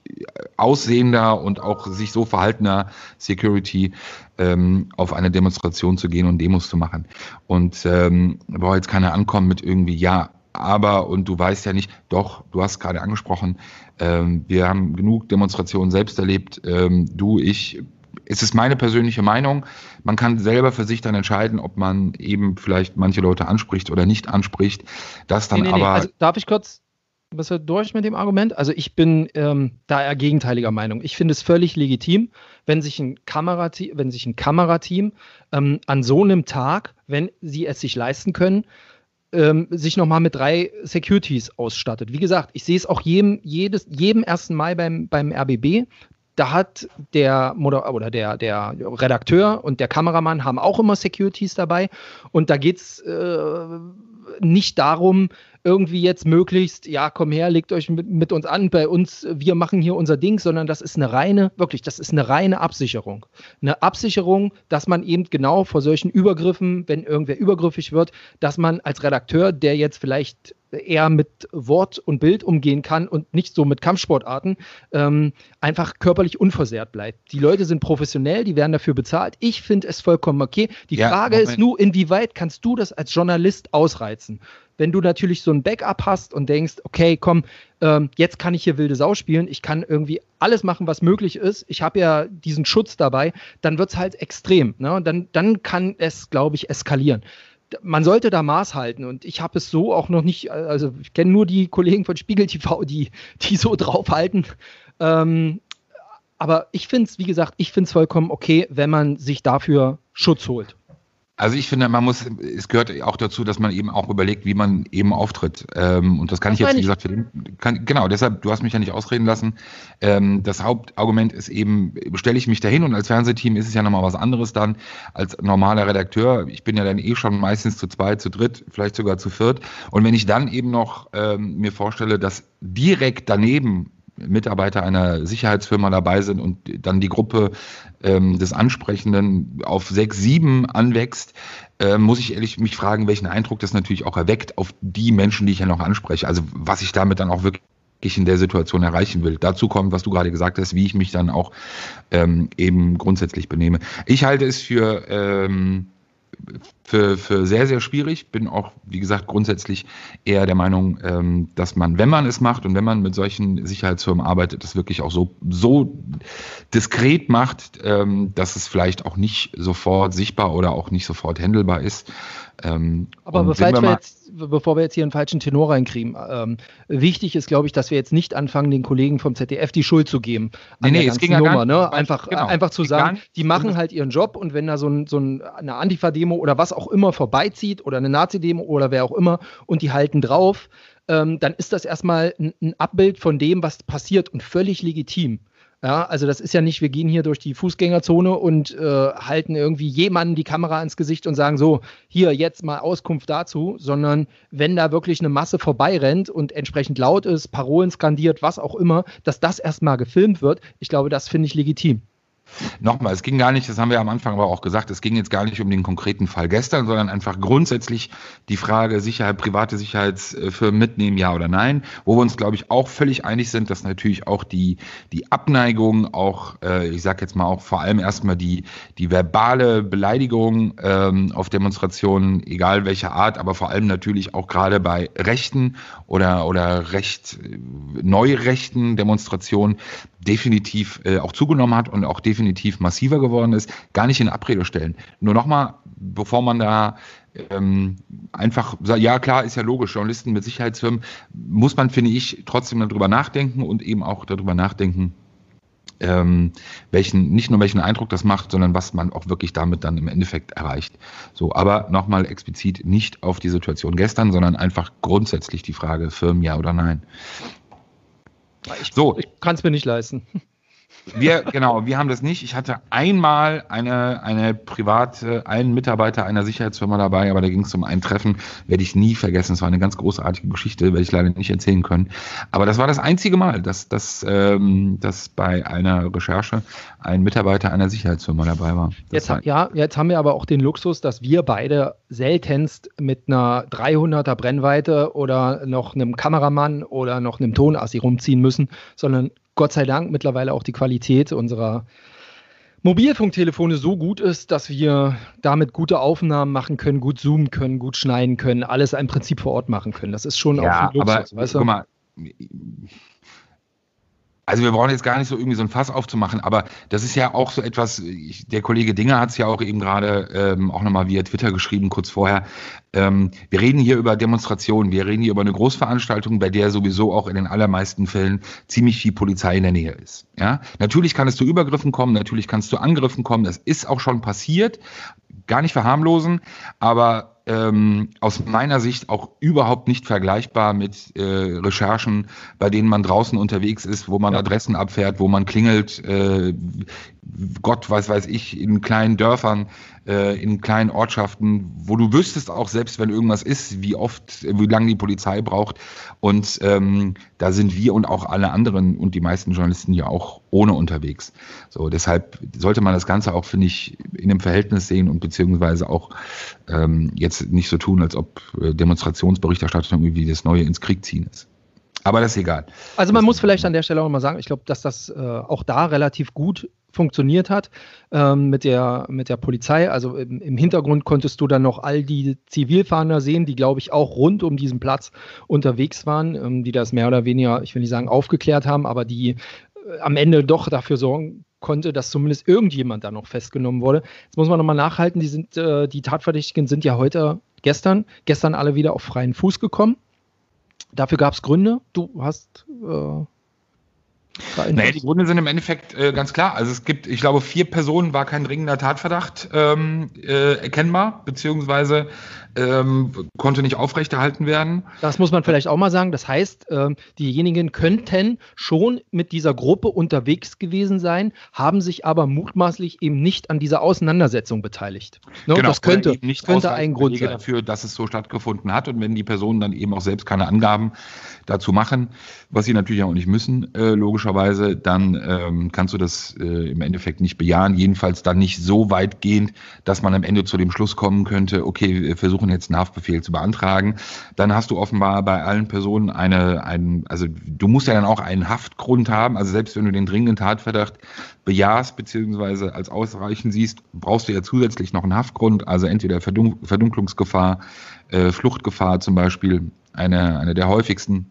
aussehender und auch sich so verhaltener Security ähm, auf eine Demonstration zu gehen und Demos zu machen. Und ähm, braucht jetzt keiner ankommen mit irgendwie, ja, aber, und du weißt ja nicht, doch, du hast gerade angesprochen, ähm, wir haben genug Demonstrationen selbst erlebt, ähm, du, ich. Es ist meine persönliche Meinung. Man kann selber für sich dann entscheiden, ob man eben vielleicht manche Leute anspricht oder nicht anspricht. Das dann nee, nee, aber. Nee. Also, darf ich kurz bist du durch mit dem Argument? Also ich bin ähm, da eher gegenteiliger Meinung. Ich finde es völlig legitim, wenn sich ein Kamerateam, wenn sich ein Kamerateam ähm, an so einem Tag, wenn sie es sich leisten können, ähm, sich nochmal mit drei Securities ausstattet. Wie gesagt, ich sehe es auch jedem, jedes, jedem 1. Mai beim, beim RBB. Da hat der Moder oder der, der Redakteur und der Kameramann haben auch immer Securities dabei. Und da geht es äh, nicht darum, irgendwie jetzt möglichst, ja, komm her, legt euch mit, mit, uns an, bei uns, wir machen hier unser Ding, sondern das ist eine reine, wirklich, das ist eine reine Absicherung. Eine Absicherung, dass man eben genau vor solchen Übergriffen, wenn irgendwer übergriffig wird, dass man als Redakteur, der jetzt vielleicht eher mit Wort und Bild umgehen kann und nicht so mit Kampfsportarten, ähm, einfach körperlich unversehrt bleibt. Die Leute sind professionell, die werden dafür bezahlt. Ich finde es vollkommen okay. Die ja, Frage Moment. ist nur, inwieweit kannst du das als Journalist ausreizen? Wenn du natürlich so ein Backup hast und denkst, okay, komm, ähm, jetzt kann ich hier wilde Sau spielen, ich kann irgendwie alles machen, was möglich ist, ich habe ja diesen Schutz dabei, dann wird es halt extrem. Ne? Dann, dann kann es, glaube ich, eskalieren man sollte da Maß halten und ich habe es so auch noch nicht, also ich kenne nur die Kollegen von Spiegel TV, die, die so draufhalten. Ähm, aber ich finde es, wie gesagt, ich finde es vollkommen okay, wenn man sich dafür Schutz holt. Also ich finde, man muss, es gehört auch dazu, dass man eben auch überlegt, wie man eben auftritt. Ähm, und das kann das ich jetzt, wie gesagt, für den, kann, genau, deshalb, du hast mich ja nicht ausreden lassen. Ähm, das Hauptargument ist eben, stelle ich mich dahin und als Fernsehteam ist es ja nochmal was anderes dann als normaler Redakteur. Ich bin ja dann eh schon meistens zu zweit, zu dritt, vielleicht sogar zu viert. Und wenn ich dann eben noch ähm, mir vorstelle, dass direkt daneben Mitarbeiter einer Sicherheitsfirma dabei sind und dann die Gruppe ähm, des Ansprechenden auf sechs, sieben anwächst, äh, muss ich ehrlich mich fragen, welchen Eindruck das natürlich auch erweckt auf die Menschen, die ich ja noch anspreche. Also was ich damit dann auch wirklich in der Situation erreichen will. Dazu kommt, was du gerade gesagt hast, wie ich mich dann auch ähm, eben grundsätzlich benehme. Ich halte es für ähm, für, für sehr, sehr schwierig. Bin auch, wie gesagt, grundsätzlich eher der Meinung, ähm, dass man, wenn man es macht und wenn man mit solchen Sicherheitsfirmen arbeitet, das wirklich auch so, so diskret macht, ähm, dass es vielleicht auch nicht sofort sichtbar oder auch nicht sofort handelbar ist. Ähm, Aber bevor wir, jetzt, bevor wir jetzt hier einen falschen Tenor reinkriegen, ähm, wichtig ist, glaube ich, dass wir jetzt nicht anfangen, den Kollegen vom ZDF die Schuld zu geben. Nee, nee, es ging Nummer, ja ne? einfach, genau. einfach zu sagen, die machen halt ihren Job und wenn da so, ein, so ein, eine Antifa-Demo oder was auch immer vorbeizieht oder eine Nazi-Demo oder wer auch immer und die halten drauf, ähm, dann ist das erstmal ein, ein Abbild von dem, was passiert und völlig legitim. Ja, also das ist ja nicht, wir gehen hier durch die Fußgängerzone und äh, halten irgendwie jemanden die Kamera ins Gesicht und sagen so, hier jetzt mal Auskunft dazu, sondern wenn da wirklich eine Masse vorbeirennt und entsprechend laut ist, Parolen skandiert, was auch immer, dass das erstmal gefilmt wird, ich glaube, das finde ich legitim. Nochmal, es ging gar nicht, das haben wir am Anfang aber auch gesagt, es ging jetzt gar nicht um den konkreten Fall gestern, sondern einfach grundsätzlich die Frage Sicherheit, private Sicherheitsfirmen mitnehmen, ja oder nein, wo wir uns, glaube ich, auch völlig einig sind, dass natürlich auch die, die Abneigung, auch, äh, ich sage jetzt mal auch vor allem erstmal die, die verbale Beleidigung ähm, auf Demonstrationen, egal welcher Art, aber vor allem natürlich auch gerade bei rechten oder, oder recht äh, neurechten Demonstrationen definitiv äh, auch zugenommen hat und auch definitiv massiver geworden ist, gar nicht in Abrede stellen. Nur nochmal, bevor man da ähm, einfach sagt, ja klar, ist ja logisch, Journalisten mit Sicherheitsfirmen, muss man, finde ich, trotzdem darüber nachdenken und eben auch darüber nachdenken, ähm, welchen, nicht nur welchen Eindruck das macht, sondern was man auch wirklich damit dann im Endeffekt erreicht. So, aber nochmal explizit nicht auf die Situation gestern, sondern einfach grundsätzlich die Frage, Firmen ja oder nein. Ich, so. ich kann es mir nicht leisten. Wir, genau, wir haben das nicht. Ich hatte einmal eine, eine private, einen Mitarbeiter einer Sicherheitsfirma dabei, aber da ging es um ein Treffen, werde ich nie vergessen. Es war eine ganz großartige Geschichte, werde ich leider nicht erzählen können. Aber das war das einzige Mal, dass, dass, ähm, dass bei einer Recherche ein Mitarbeiter einer Sicherheitsfirma dabei war. Jetzt, ja, jetzt haben wir aber auch den Luxus, dass wir beide seltenst mit einer 300er Brennweite oder noch einem Kameramann oder noch einem Tonassi rumziehen müssen, sondern Gott sei Dank mittlerweile auch die Qualität unserer Mobilfunktelefone so gut ist, dass wir damit gute Aufnahmen machen können, gut zoomen können, gut schneiden können, alles im Prinzip vor Ort machen können. Das ist schon ja, auch ein Luxus, aber, weißt du? Guck mal, also wir brauchen jetzt gar nicht so irgendwie so ein Fass aufzumachen, aber das ist ja auch so etwas, ich, der Kollege Dinger hat es ja auch eben gerade ähm, auch nochmal via Twitter geschrieben, kurz vorher. Ähm, wir reden hier über Demonstrationen, wir reden hier über eine Großveranstaltung, bei der sowieso auch in den allermeisten Fällen ziemlich viel Polizei in der Nähe ist. Ja? Natürlich kann es zu Übergriffen kommen, natürlich kann es zu Angriffen kommen, das ist auch schon passiert, gar nicht verharmlosen, aber ähm, aus meiner Sicht auch überhaupt nicht vergleichbar mit äh, Recherchen, bei denen man draußen unterwegs ist, wo man ja. Adressen abfährt, wo man klingelt, äh, Gott weiß weiß ich, in kleinen Dörfern, äh, in kleinen Ortschaften, wo du wüsstest auch selbst, wenn irgendwas ist, wie oft, wie lange die Polizei braucht. Und ähm, da sind wir und auch alle anderen und die meisten Journalisten ja auch ohne unterwegs. So, deshalb sollte man das Ganze auch, finde ich, in einem Verhältnis sehen und beziehungsweise auch ähm, jetzt nicht so tun, als ob äh, Demonstrationsberichterstattung irgendwie das Neue ins Krieg ziehen ist. Aber das ist egal. Also man muss vielleicht an der Stelle auch mal sagen, ich glaube, dass das äh, auch da relativ gut funktioniert hat ähm, mit, der, mit der Polizei. Also im, im, Hintergrund konntest du dann noch all die Zivilfahnder sehen, die, glaube ich, auch rund um diesen Platz unterwegs waren, ähm, die das mehr oder weniger, ich will nicht sagen aufgeklärt haben, aber die äh, am Ende doch dafür sorgen konnte, dass zumindest irgendjemand da noch festgenommen wurde. Jetzt muss man nochmal nachhalten, die, sind, äh, die Tatverdächtigen sind ja heute, gestern, gestern alle wieder auf freien Fuß gekommen. Dafür gab es Gründe. Du hast äh, Naja, die Gründe sind im Endeffekt äh, ganz klar. Also es gibt, ich glaube, vier Personen war kein dringender Tatverdacht ähm, äh, erkennbar, beziehungsweise ähm, konnte nicht aufrechterhalten werden. Das muss man vielleicht auch mal sagen. Das heißt, ähm, diejenigen könnten schon mit dieser Gruppe unterwegs gewesen sein, haben sich aber mutmaßlich eben nicht an dieser Auseinandersetzung beteiligt. Ne? Genau, das könnte, nicht könnte ein Grund sein dafür, dass es so stattgefunden hat. Und wenn die Personen dann eben auch selbst keine Angaben dazu machen, was sie natürlich auch nicht müssen, äh, logischerweise, dann ähm, kannst du das äh, im Endeffekt nicht bejahen. Jedenfalls dann nicht so weitgehend, dass man am Ende zu dem Schluss kommen könnte, okay, wir versuchen jetzt einen Haftbefehl zu beantragen. Dann hast du offenbar bei allen Personen eine, ein, also du musst ja dann auch einen Haftgrund haben. Also selbst wenn du den dringenden Tatverdacht bejahst beziehungsweise als ausreichend siehst, brauchst du ja zusätzlich noch einen Haftgrund. Also entweder Verdun Verdunklungsgefahr, äh, Fluchtgefahr zum Beispiel, eine, eine der häufigsten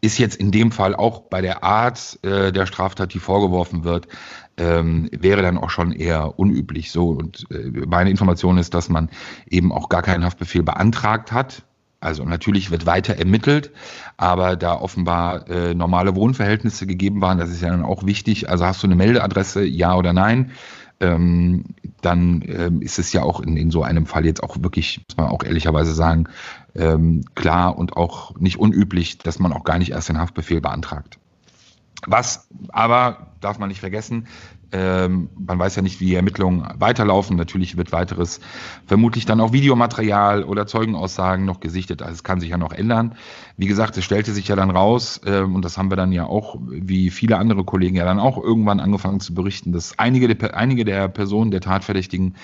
ist jetzt in dem Fall auch bei der Art äh, der Straftat, die vorgeworfen wird, ähm, wäre dann auch schon eher unüblich. So und äh, meine Information ist, dass man eben auch gar keinen Haftbefehl beantragt hat. Also natürlich wird weiter ermittelt, aber da offenbar äh, normale Wohnverhältnisse gegeben waren, das ist ja dann auch wichtig. Also hast du eine Meldeadresse, ja oder nein? Ähm, dann ähm, ist es ja auch in, in so einem Fall jetzt auch wirklich, muss man auch ehrlicherweise sagen, ähm, klar und auch nicht unüblich, dass man auch gar nicht erst den Haftbefehl beantragt. Was aber, darf man nicht vergessen, ähm, man weiß ja nicht, wie die Ermittlungen weiterlaufen. Natürlich wird weiteres, vermutlich dann auch Videomaterial oder Zeugenaussagen noch gesichtet. Also es kann sich ja noch ändern. Wie gesagt, es stellte sich ja dann raus, ähm, und das haben wir dann ja auch, wie viele andere Kollegen ja dann auch irgendwann angefangen zu berichten, dass einige der, einige der Personen, der Tatverdächtigen,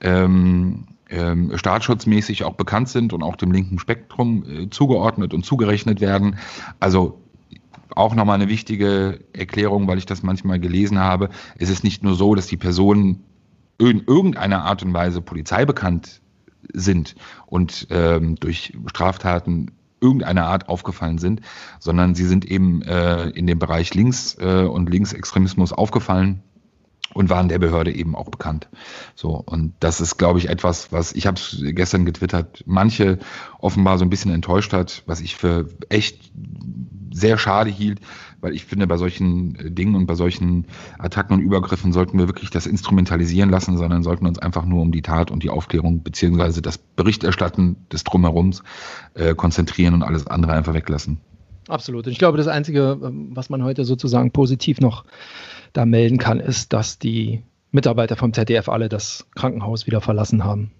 ähm, ähm, staatsschutzmäßig auch bekannt sind und auch dem linken Spektrum äh, zugeordnet und zugerechnet werden. Also auch nochmal eine wichtige Erklärung, weil ich das manchmal gelesen habe. Es ist nicht nur so, dass die Personen in irgendeiner Art und Weise polizeibekannt sind und ähm, durch Straftaten irgendeiner Art aufgefallen sind, sondern sie sind eben äh, in dem Bereich Links äh, und Linksextremismus aufgefallen und waren der Behörde eben auch bekannt. So und das ist, glaube ich, etwas, was ich habe es gestern getwittert, manche offenbar so ein bisschen enttäuscht hat, was ich für echt sehr schade hielt, weil ich finde, bei solchen äh, Dingen und bei solchen Attacken und Übergriffen sollten wir wirklich das instrumentalisieren lassen, sondern sollten uns einfach nur um die Tat und die Aufklärung beziehungsweise das Berichterstatten des Drumherums äh, konzentrieren und alles andere einfach weglassen. Absolut. Und ich glaube, das Einzige, ähm, was man heute sozusagen positiv noch da melden kann, ist, dass die Mitarbeiter vom ZDF alle das Krankenhaus wieder verlassen haben.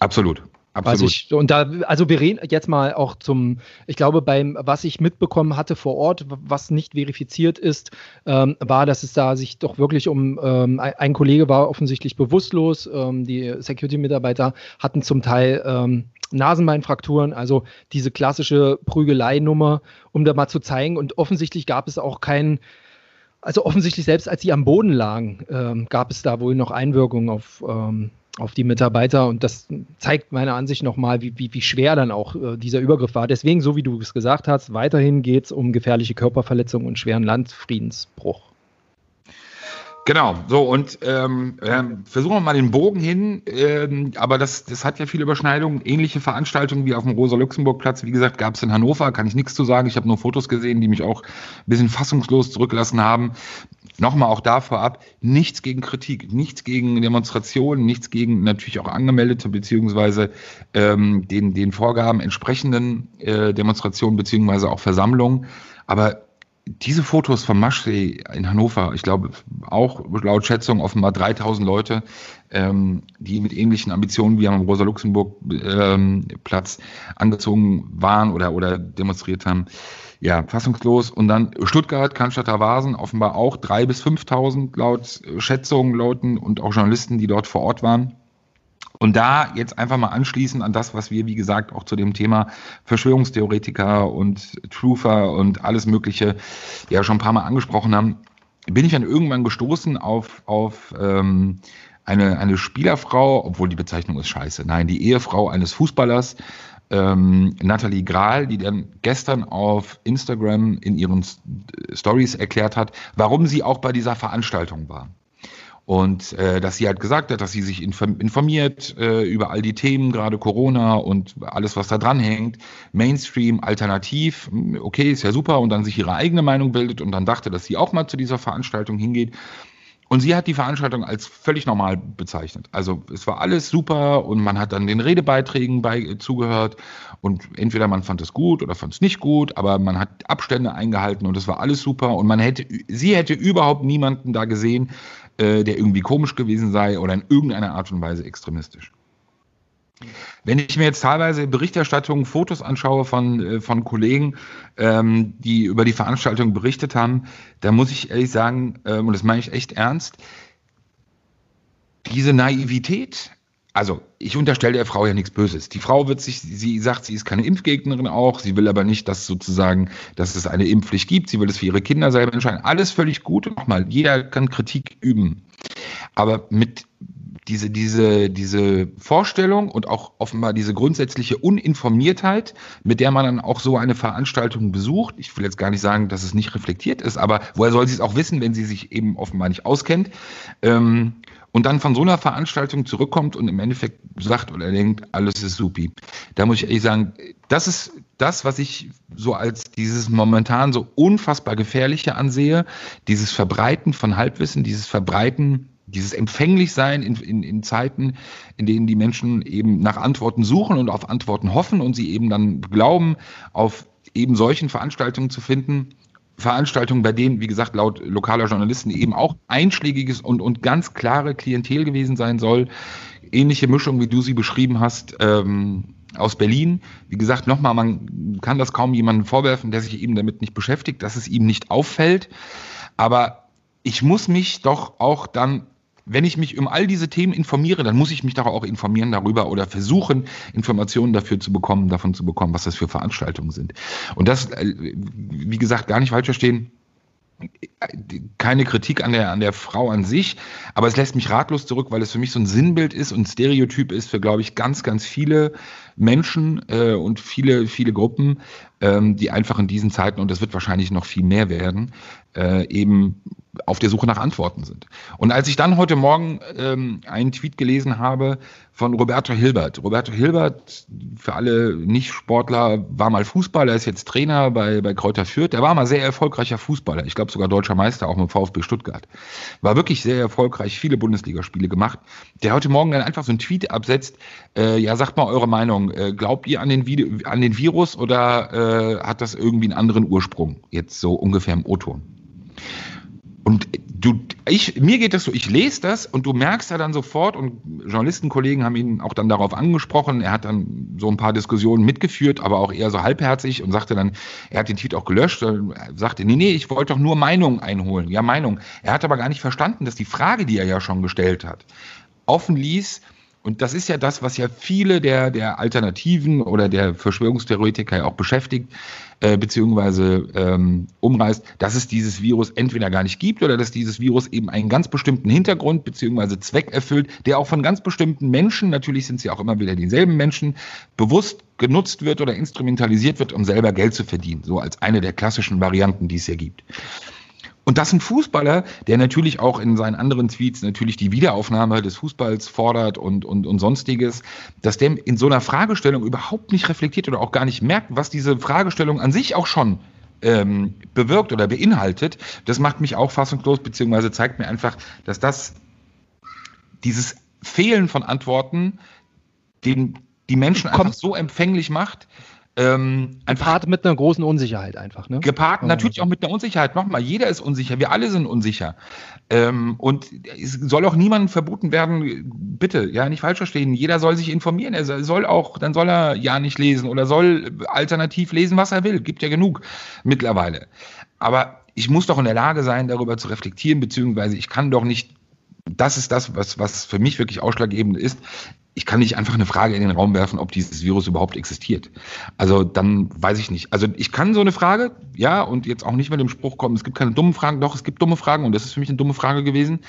Absolut. Absolut. Ich, und da, also wir reden jetzt mal auch zum, ich glaube, beim, was ich mitbekommen hatte vor Ort, was nicht verifiziert ist, ähm, war, dass es da sich doch wirklich um, ähm, ein Kollege war offensichtlich bewusstlos, ähm, die Security-Mitarbeiter hatten zum Teil ähm, Nasenbeinfrakturen, also diese klassische Prügeleinummer, um da mal zu zeigen. Und offensichtlich gab es auch keinen, also offensichtlich selbst als sie am Boden lagen, ähm, gab es da wohl noch Einwirkungen auf ähm, auf die Mitarbeiter und das zeigt meiner Ansicht nochmal, wie, wie, wie schwer dann auch äh, dieser Übergriff war. Deswegen, so wie du es gesagt hast, weiterhin geht es um gefährliche Körperverletzung und schweren Landfriedensbruch. Genau, so und ähm, äh, versuchen wir mal den Bogen hin, ähm, aber das, das hat ja viele Überschneidungen. Ähnliche Veranstaltungen wie auf dem Rosa-Luxemburg-Platz, wie gesagt, gab es in Hannover, kann ich nichts zu sagen. Ich habe nur Fotos gesehen, die mich auch ein bisschen fassungslos zurücklassen haben. Nochmal auch da vorab, nichts gegen Kritik, nichts gegen Demonstrationen, nichts gegen natürlich auch angemeldete beziehungsweise ähm, den, den Vorgaben entsprechenden äh, Demonstrationen beziehungsweise auch Versammlungen. Aber diese Fotos vom Maschsee in Hannover, ich glaube auch laut Schätzung offenbar 3000 Leute, ähm, die mit ähnlichen Ambitionen wie am Rosa-Luxemburg-Platz ähm, angezogen waren oder, oder demonstriert haben. Ja, fassungslos. Und dann Stuttgart, Cannstatter Vasen, offenbar auch 3.000 bis 5.000 laut Schätzungen lauten und auch Journalisten, die dort vor Ort waren. Und da jetzt einfach mal anschließen an das, was wir, wie gesagt, auch zu dem Thema Verschwörungstheoretiker und Truther und alles Mögliche ja schon ein paar Mal angesprochen haben, bin ich dann irgendwann gestoßen auf, auf ähm, eine, eine Spielerfrau, obwohl die Bezeichnung ist scheiße, nein, die Ehefrau eines Fußballers, ähm, Nathalie Grahl, die dann gestern auf Instagram in ihren Stories erklärt hat, warum sie auch bei dieser Veranstaltung war. Und äh, dass sie halt gesagt hat, dass sie sich informiert äh, über all die Themen, gerade Corona und alles, was da dran hängt. Mainstream, alternativ, okay, ist ja super. Und dann sich ihre eigene Meinung bildet und dann dachte, dass sie auch mal zu dieser Veranstaltung hingeht. Und sie hat die Veranstaltung als völlig normal bezeichnet. Also es war alles super und man hat dann den Redebeiträgen bei, zugehört und entweder man fand es gut oder fand es nicht gut, aber man hat Abstände eingehalten und es war alles super und man hätte, sie hätte überhaupt niemanden da gesehen, äh, der irgendwie komisch gewesen sei oder in irgendeiner Art und Weise extremistisch. Wenn ich mir jetzt teilweise Berichterstattungen, Fotos anschaue von, äh, von Kollegen, ähm, die über die Veranstaltung berichtet haben, da muss ich ehrlich sagen, ähm, und das meine ich echt ernst, diese Naivität, also ich unterstelle der Frau ja nichts Böses. Die Frau wird sich, sie sagt, sie ist keine Impfgegnerin auch, sie will aber nicht, dass sozusagen, dass es eine Impfpflicht gibt, sie will es für ihre Kinder selber entscheiden. Alles völlig gut nochmal, jeder kann Kritik üben. Aber mit diese, diese, diese Vorstellung und auch offenbar diese grundsätzliche Uninformiertheit, mit der man dann auch so eine Veranstaltung besucht. Ich will jetzt gar nicht sagen, dass es nicht reflektiert ist, aber woher soll sie es auch wissen, wenn sie sich eben offenbar nicht auskennt? Ähm, und dann von so einer Veranstaltung zurückkommt und im Endeffekt sagt oder denkt, alles ist supi. Da muss ich ehrlich sagen, das ist das, was ich so als dieses momentan so unfassbar gefährliche ansehe, dieses Verbreiten von Halbwissen, dieses Verbreiten dieses Empfänglichsein in, in, in Zeiten, in denen die Menschen eben nach Antworten suchen und auf Antworten hoffen und sie eben dann glauben, auf eben solchen Veranstaltungen zu finden. Veranstaltungen, bei denen, wie gesagt, laut lokaler Journalisten eben auch einschlägiges und, und ganz klare Klientel gewesen sein soll. Ähnliche Mischung, wie du sie beschrieben hast, ähm, aus Berlin. Wie gesagt, nochmal, man kann das kaum jemandem vorwerfen, der sich eben damit nicht beschäftigt, dass es ihm nicht auffällt. Aber ich muss mich doch auch dann wenn ich mich um all diese Themen informiere, dann muss ich mich doch auch informieren darüber oder versuchen, Informationen dafür zu bekommen, davon zu bekommen, was das für Veranstaltungen sind. Und das, äh, wie gesagt, gar nicht falsch verstehen keine Kritik an der, an der Frau an sich, aber es lässt mich ratlos zurück, weil es für mich so ein Sinnbild ist und Stereotyp ist für, glaube ich, ganz, ganz viele Menschen äh, und viele, viele Gruppen, ähm, die einfach in diesen Zeiten, und das wird wahrscheinlich noch viel mehr werden, äh, eben auf der Suche nach Antworten sind. Und als ich dann heute Morgen ähm, einen Tweet gelesen habe von Roberto Hilbert. Roberto Hilbert, für alle Nicht-Sportler, war mal Fußballer, ist jetzt Trainer bei, bei Kräuter Fürth. Der war mal sehr erfolgreicher Fußballer. Ich glaube sogar deutscher Meister, auch mit VfB Stuttgart. War wirklich sehr erfolgreich, viele Bundesligaspiele gemacht. Der heute Morgen dann einfach so einen Tweet absetzt, äh, ja, sagt mal eure Meinung. Äh, glaubt ihr an den, Vi an den Virus oder äh, hat das irgendwie einen anderen Ursprung? Jetzt so ungefähr im O-Ton. Und du, ich, mir geht das so, ich lese das und du merkst ja dann sofort, und Journalistenkollegen haben ihn auch dann darauf angesprochen, er hat dann so ein paar Diskussionen mitgeführt, aber auch eher so halbherzig und sagte dann, er hat den Tweet auch gelöscht, sagte, nee, nee, ich wollte doch nur Meinung einholen. Ja, Meinung. Er hat aber gar nicht verstanden, dass die Frage, die er ja schon gestellt hat, offen ließ, und das ist ja das, was ja viele der, der Alternativen oder der Verschwörungstheoretiker ja auch beschäftigt, äh, beziehungsweise ähm, umreißt, dass es dieses Virus entweder gar nicht gibt oder dass dieses Virus eben einen ganz bestimmten Hintergrund beziehungsweise Zweck erfüllt, der auch von ganz bestimmten Menschen, natürlich sind sie auch immer wieder dieselben Menschen, bewusst genutzt wird oder instrumentalisiert wird, um selber Geld zu verdienen. So als eine der klassischen Varianten, die es hier gibt. Und das ist ein Fußballer, der natürlich auch in seinen anderen Tweets natürlich die Wiederaufnahme des Fußballs fordert und, und, und sonstiges, dass der in so einer Fragestellung überhaupt nicht reflektiert oder auch gar nicht merkt, was diese Fragestellung an sich auch schon ähm, bewirkt oder beinhaltet, das macht mich auch fassungslos, beziehungsweise zeigt mir einfach, dass das dieses Fehlen von Antworten den, die Menschen einfach so empfänglich macht, ähm, gepaart mit einer großen Unsicherheit einfach. Ne? Gepaart natürlich auch mit einer Unsicherheit. Nochmal, jeder ist unsicher, wir alle sind unsicher. Ähm, und es soll auch niemandem verboten werden, bitte, ja, nicht falsch verstehen, jeder soll sich informieren. Er soll auch, dann soll er ja nicht lesen oder soll alternativ lesen, was er will. Gibt ja genug mittlerweile. Aber ich muss doch in der Lage sein, darüber zu reflektieren, beziehungsweise ich kann doch nicht das ist das, was, was für mich wirklich ausschlaggebend ist ich kann nicht einfach eine Frage in den Raum werfen, ob dieses Virus überhaupt existiert. Also dann weiß ich nicht. Also ich kann so eine Frage, ja, und jetzt auch nicht mit dem Spruch kommen, es gibt keine dummen Fragen, doch, es gibt dumme Fragen und das ist für mich eine dumme Frage gewesen.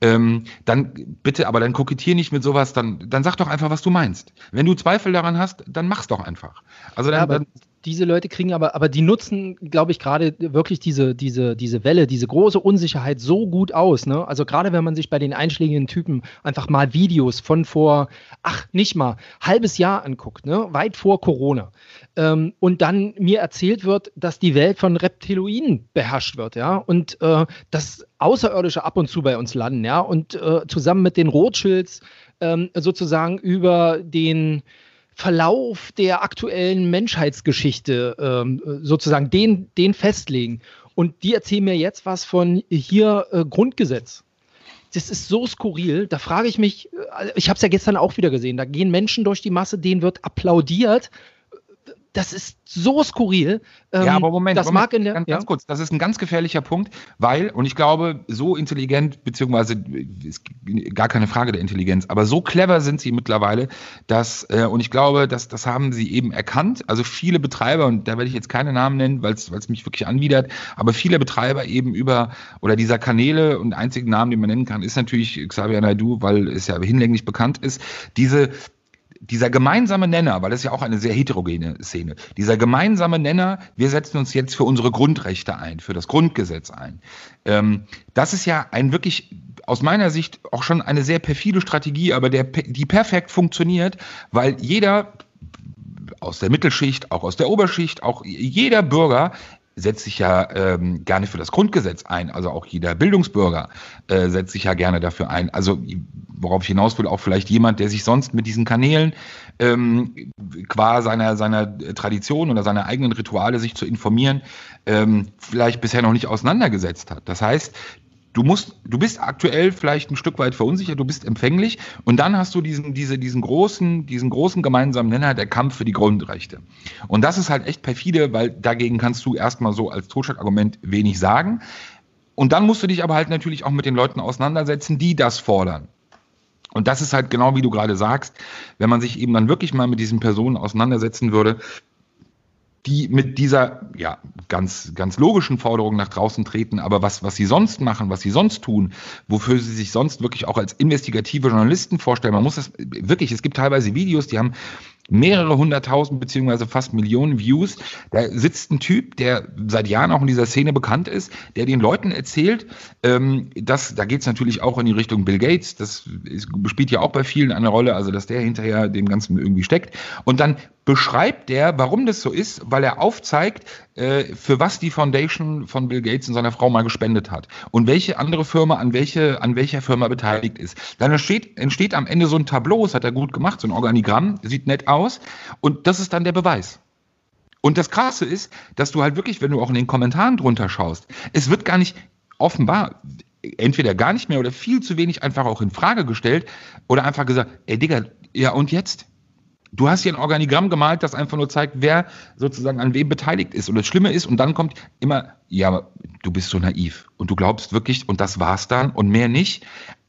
Ähm, dann bitte, aber dann kokettier nicht mit sowas, dann, dann sag doch einfach, was du meinst. Wenn du Zweifel daran hast, dann mach's doch einfach. Also dann, ja, dann diese Leute kriegen aber, aber die nutzen, glaube ich, gerade wirklich diese, diese, diese Welle, diese große Unsicherheit so gut aus. Ne? Also gerade wenn man sich bei den einschlägigen Typen einfach mal Videos von vor, ach, nicht mal, halbes Jahr anguckt, ne? weit vor Corona. Ähm, und dann mir erzählt wird, dass die Welt von Reptiloiden beherrscht wird, ja, und äh, dass Außerirdische ab und zu bei uns landen, ja, und äh, zusammen mit den Rothschilds ähm, sozusagen über den Verlauf der aktuellen Menschheitsgeschichte ähm, sozusagen den, den festlegen. Und die erzählen mir jetzt was von hier äh, Grundgesetz. Das ist so skurril. Da frage ich mich, äh, ich habe es ja gestern auch wieder gesehen, da gehen Menschen durch die Masse, denen wird applaudiert das ist so skurril. Ähm, ja, aber Moment, das Moment, mag in der, ganz, ja? ganz, kurz, das ist ein ganz gefährlicher Punkt, weil, und ich glaube, so intelligent, beziehungsweise ist gar keine Frage der Intelligenz, aber so clever sind sie mittlerweile, dass, äh, und ich glaube, dass, das haben sie eben erkannt. Also viele Betreiber, und da werde ich jetzt keine Namen nennen, weil es mich wirklich anwidert, aber viele Betreiber eben über, oder dieser Kanäle und einzigen Namen, den man nennen kann, ist natürlich Xavier Naidu, weil es ja hinlänglich bekannt ist, diese dieser gemeinsame Nenner, weil das ist ja auch eine sehr heterogene Szene, dieser gemeinsame Nenner, wir setzen uns jetzt für unsere Grundrechte ein, für das Grundgesetz ein. Ähm, das ist ja ein wirklich aus meiner Sicht auch schon eine sehr perfide Strategie, aber der, die perfekt funktioniert, weil jeder aus der Mittelschicht, auch aus der Oberschicht, auch jeder Bürger setzt sich ja ähm, gerne für das Grundgesetz ein. Also auch jeder Bildungsbürger äh, setzt sich ja gerne dafür ein. Also worauf ich hinaus will, auch vielleicht jemand, der sich sonst mit diesen Kanälen ähm, qua seiner, seiner Tradition oder seiner eigenen Rituale sich zu informieren, ähm, vielleicht bisher noch nicht auseinandergesetzt hat. Das heißt, du musst, du bist aktuell vielleicht ein Stück weit verunsichert, du bist empfänglich und dann hast du diesen, diese, diesen großen, diesen großen gemeinsamen Nenner, der Kampf für die Grundrechte. Und das ist halt echt perfide, weil dagegen kannst du erstmal so als Totschlagargument wenig sagen. Und dann musst du dich aber halt natürlich auch mit den Leuten auseinandersetzen, die das fordern. Und das ist halt genau wie du gerade sagst, wenn man sich eben dann wirklich mal mit diesen Personen auseinandersetzen würde, die mit dieser ja ganz ganz logischen Forderung nach draußen treten, aber was was sie sonst machen, was sie sonst tun, wofür sie sich sonst wirklich auch als investigative Journalisten vorstellen. Man muss das wirklich, es gibt teilweise Videos, die haben mehrere hunderttausend beziehungsweise fast Millionen Views. Da sitzt ein Typ, der seit Jahren auch in dieser Szene bekannt ist, der den Leuten erzählt, ähm, dass, da geht es natürlich auch in die Richtung Bill Gates, das ist, spielt ja auch bei vielen eine Rolle, also dass der hinterher dem Ganzen irgendwie steckt. Und dann beschreibt der, warum das so ist, weil er aufzeigt, äh, für was die Foundation von Bill Gates und seiner Frau mal gespendet hat und welche andere Firma an welche an welcher Firma beteiligt ist. Dann entsteht, entsteht am Ende so ein Tableau, das hat er gut gemacht, so ein Organigramm, sieht nett aus und das ist dann der Beweis. Und das Krasse ist, dass du halt wirklich, wenn du auch in den Kommentaren drunter schaust, es wird gar nicht offenbar entweder gar nicht mehr oder viel zu wenig einfach auch in Frage gestellt oder einfach gesagt, ey Digga, ja und jetzt? Du hast hier ein Organigramm gemalt, das einfach nur zeigt, wer sozusagen an wem beteiligt ist. Und das Schlimme ist, und dann kommt immer, ja, du bist so naiv und du glaubst wirklich, und das war's dann und mehr nicht.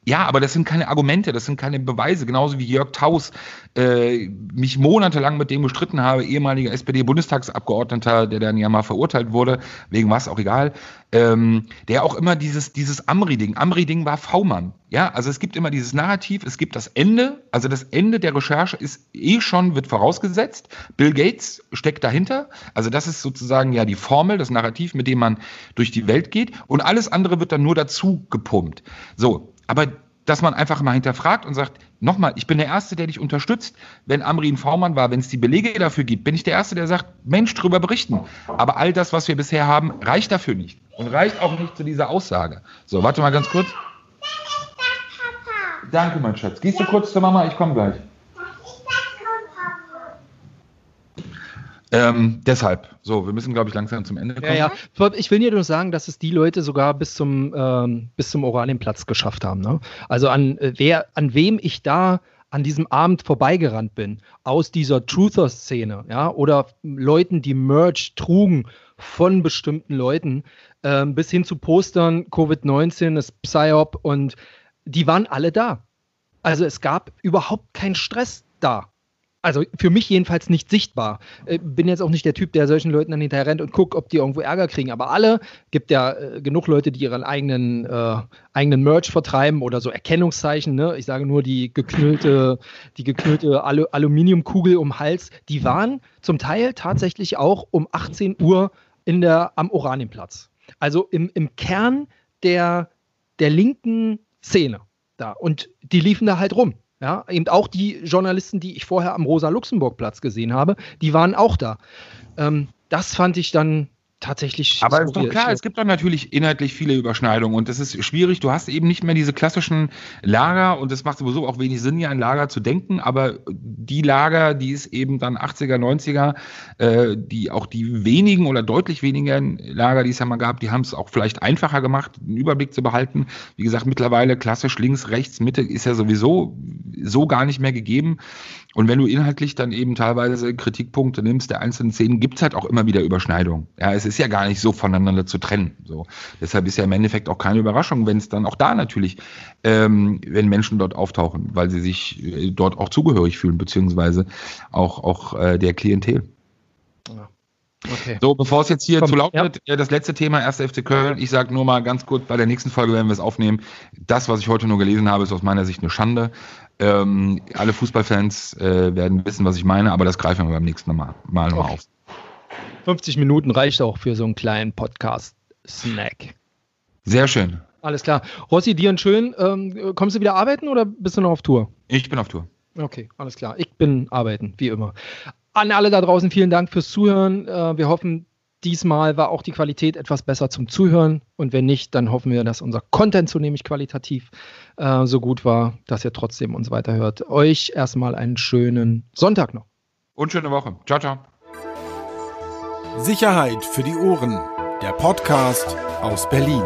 Ja, aber das sind keine Argumente, das sind keine Beweise. Genauso wie Jörg Taus äh, mich monatelang mit dem gestritten habe, ehemaliger SPD-Bundestagsabgeordneter, der dann ja mal verurteilt wurde, wegen was auch egal, ähm, der auch immer dieses, dieses Amri-Ding, Amri-Ding war V-Mann. Ja, also es gibt immer dieses Narrativ, es gibt das Ende, also das Ende der Recherche ist eh schon, wird vorausgesetzt. Bill Gates steckt dahinter. Also das ist sozusagen ja die Formel, das Narrativ, mit dem man durch die Welt geht. Und alles andere wird dann nur dazu gepumpt. So, aber dass man einfach mal hinterfragt und sagt, nochmal, ich bin der Erste, der dich unterstützt, wenn Amri ein V-Mann war, wenn es die Belege dafür gibt, bin ich der Erste, der sagt, Mensch, drüber berichten. Aber all das, was wir bisher haben, reicht dafür nicht. Und reicht auch nicht zu dieser Aussage. So, warte mal ganz kurz. Danke, mein Schatz. Gehst du kurz zur Mama? Ich komme gleich. Ähm, deshalb, so, wir müssen, glaube ich, langsam zum Ende kommen. Ja, ja. Ich will nur sagen, dass es die Leute sogar bis zum, ähm, bis zum Oranienplatz geschafft haben. Ne? Also an, äh, wer, an wem ich da an diesem Abend vorbeigerannt bin, aus dieser Truther-Szene, ja, oder Leuten, die Merch trugen von bestimmten Leuten, ähm, bis hin zu Postern, Covid-19, das Psyop und die waren alle da. Also es gab überhaupt keinen Stress da. Also für mich jedenfalls nicht sichtbar. Äh, bin jetzt auch nicht der Typ, der solchen Leuten dann hinterher rennt und guckt, ob die irgendwo Ärger kriegen. Aber alle, gibt ja äh, genug Leute, die ihren eigenen, äh, eigenen Merch vertreiben oder so Erkennungszeichen. Ne? Ich sage nur die geknüllte, die geknüllte Alu Aluminiumkugel um Hals. Die waren zum Teil tatsächlich auch um 18 Uhr in der, am Oranienplatz. Also im, im Kern der, der linken Szene da. Und die liefen da halt rum. Ja, eben auch die Journalisten, die ich vorher am Rosa-Luxemburg-Platz gesehen habe, die waren auch da. Ähm, das fand ich dann tatsächlich. Aber ist doch klar, es gibt dann natürlich inhaltlich viele Überschneidungen und das ist schwierig. Du hast eben nicht mehr diese klassischen Lager und es macht sowieso auch wenig Sinn, ja ein Lager zu denken, aber die Lager, die es eben dann 80er, 90er, äh, die auch die wenigen oder deutlich weniger Lager, die es ja mal gab, die haben es auch vielleicht einfacher gemacht, einen Überblick zu behalten. Wie gesagt, mittlerweile klassisch links, rechts, Mitte ist ja sowieso so gar nicht mehr gegeben. Und wenn du inhaltlich dann eben teilweise Kritikpunkte nimmst der einzelnen Szenen, gibt es halt auch immer wieder Überschneidungen. Ja, es ist ja gar nicht so voneinander zu trennen. So. Deshalb ist ja im Endeffekt auch keine Überraschung, wenn es dann auch da natürlich, ähm, wenn Menschen dort auftauchen, weil sie sich äh, dort auch zugehörig fühlen, beziehungsweise auch, auch äh, der Klientel. Okay. So, bevor es jetzt hier Komm, zu laut ja. wird, äh, das letzte Thema, 1. FC Köln. Ich sage nur mal ganz kurz, bei der nächsten Folge werden wir es aufnehmen. Das, was ich heute nur gelesen habe, ist aus meiner Sicht eine Schande. Ähm, alle Fußballfans äh, werden wissen, was ich meine, aber das greifen wir beim nächsten Mal, mal okay. auf. 50 Minuten reicht auch für so einen kleinen Podcast-Snack. Sehr schön. Alles klar. Rossi, dir einen schön. Ähm, kommst du wieder arbeiten oder bist du noch auf Tour? Ich bin auf Tour. Okay, alles klar. Ich bin arbeiten, wie immer. An alle da draußen vielen Dank fürs Zuhören. Äh, wir hoffen, Diesmal war auch die Qualität etwas besser zum Zuhören und wenn nicht, dann hoffen wir, dass unser Content zunehmend qualitativ äh, so gut war, dass ihr trotzdem uns weiterhört. Euch erstmal einen schönen Sonntag noch. Und schöne Woche. Ciao, ciao. Sicherheit für die Ohren. Der Podcast aus Berlin.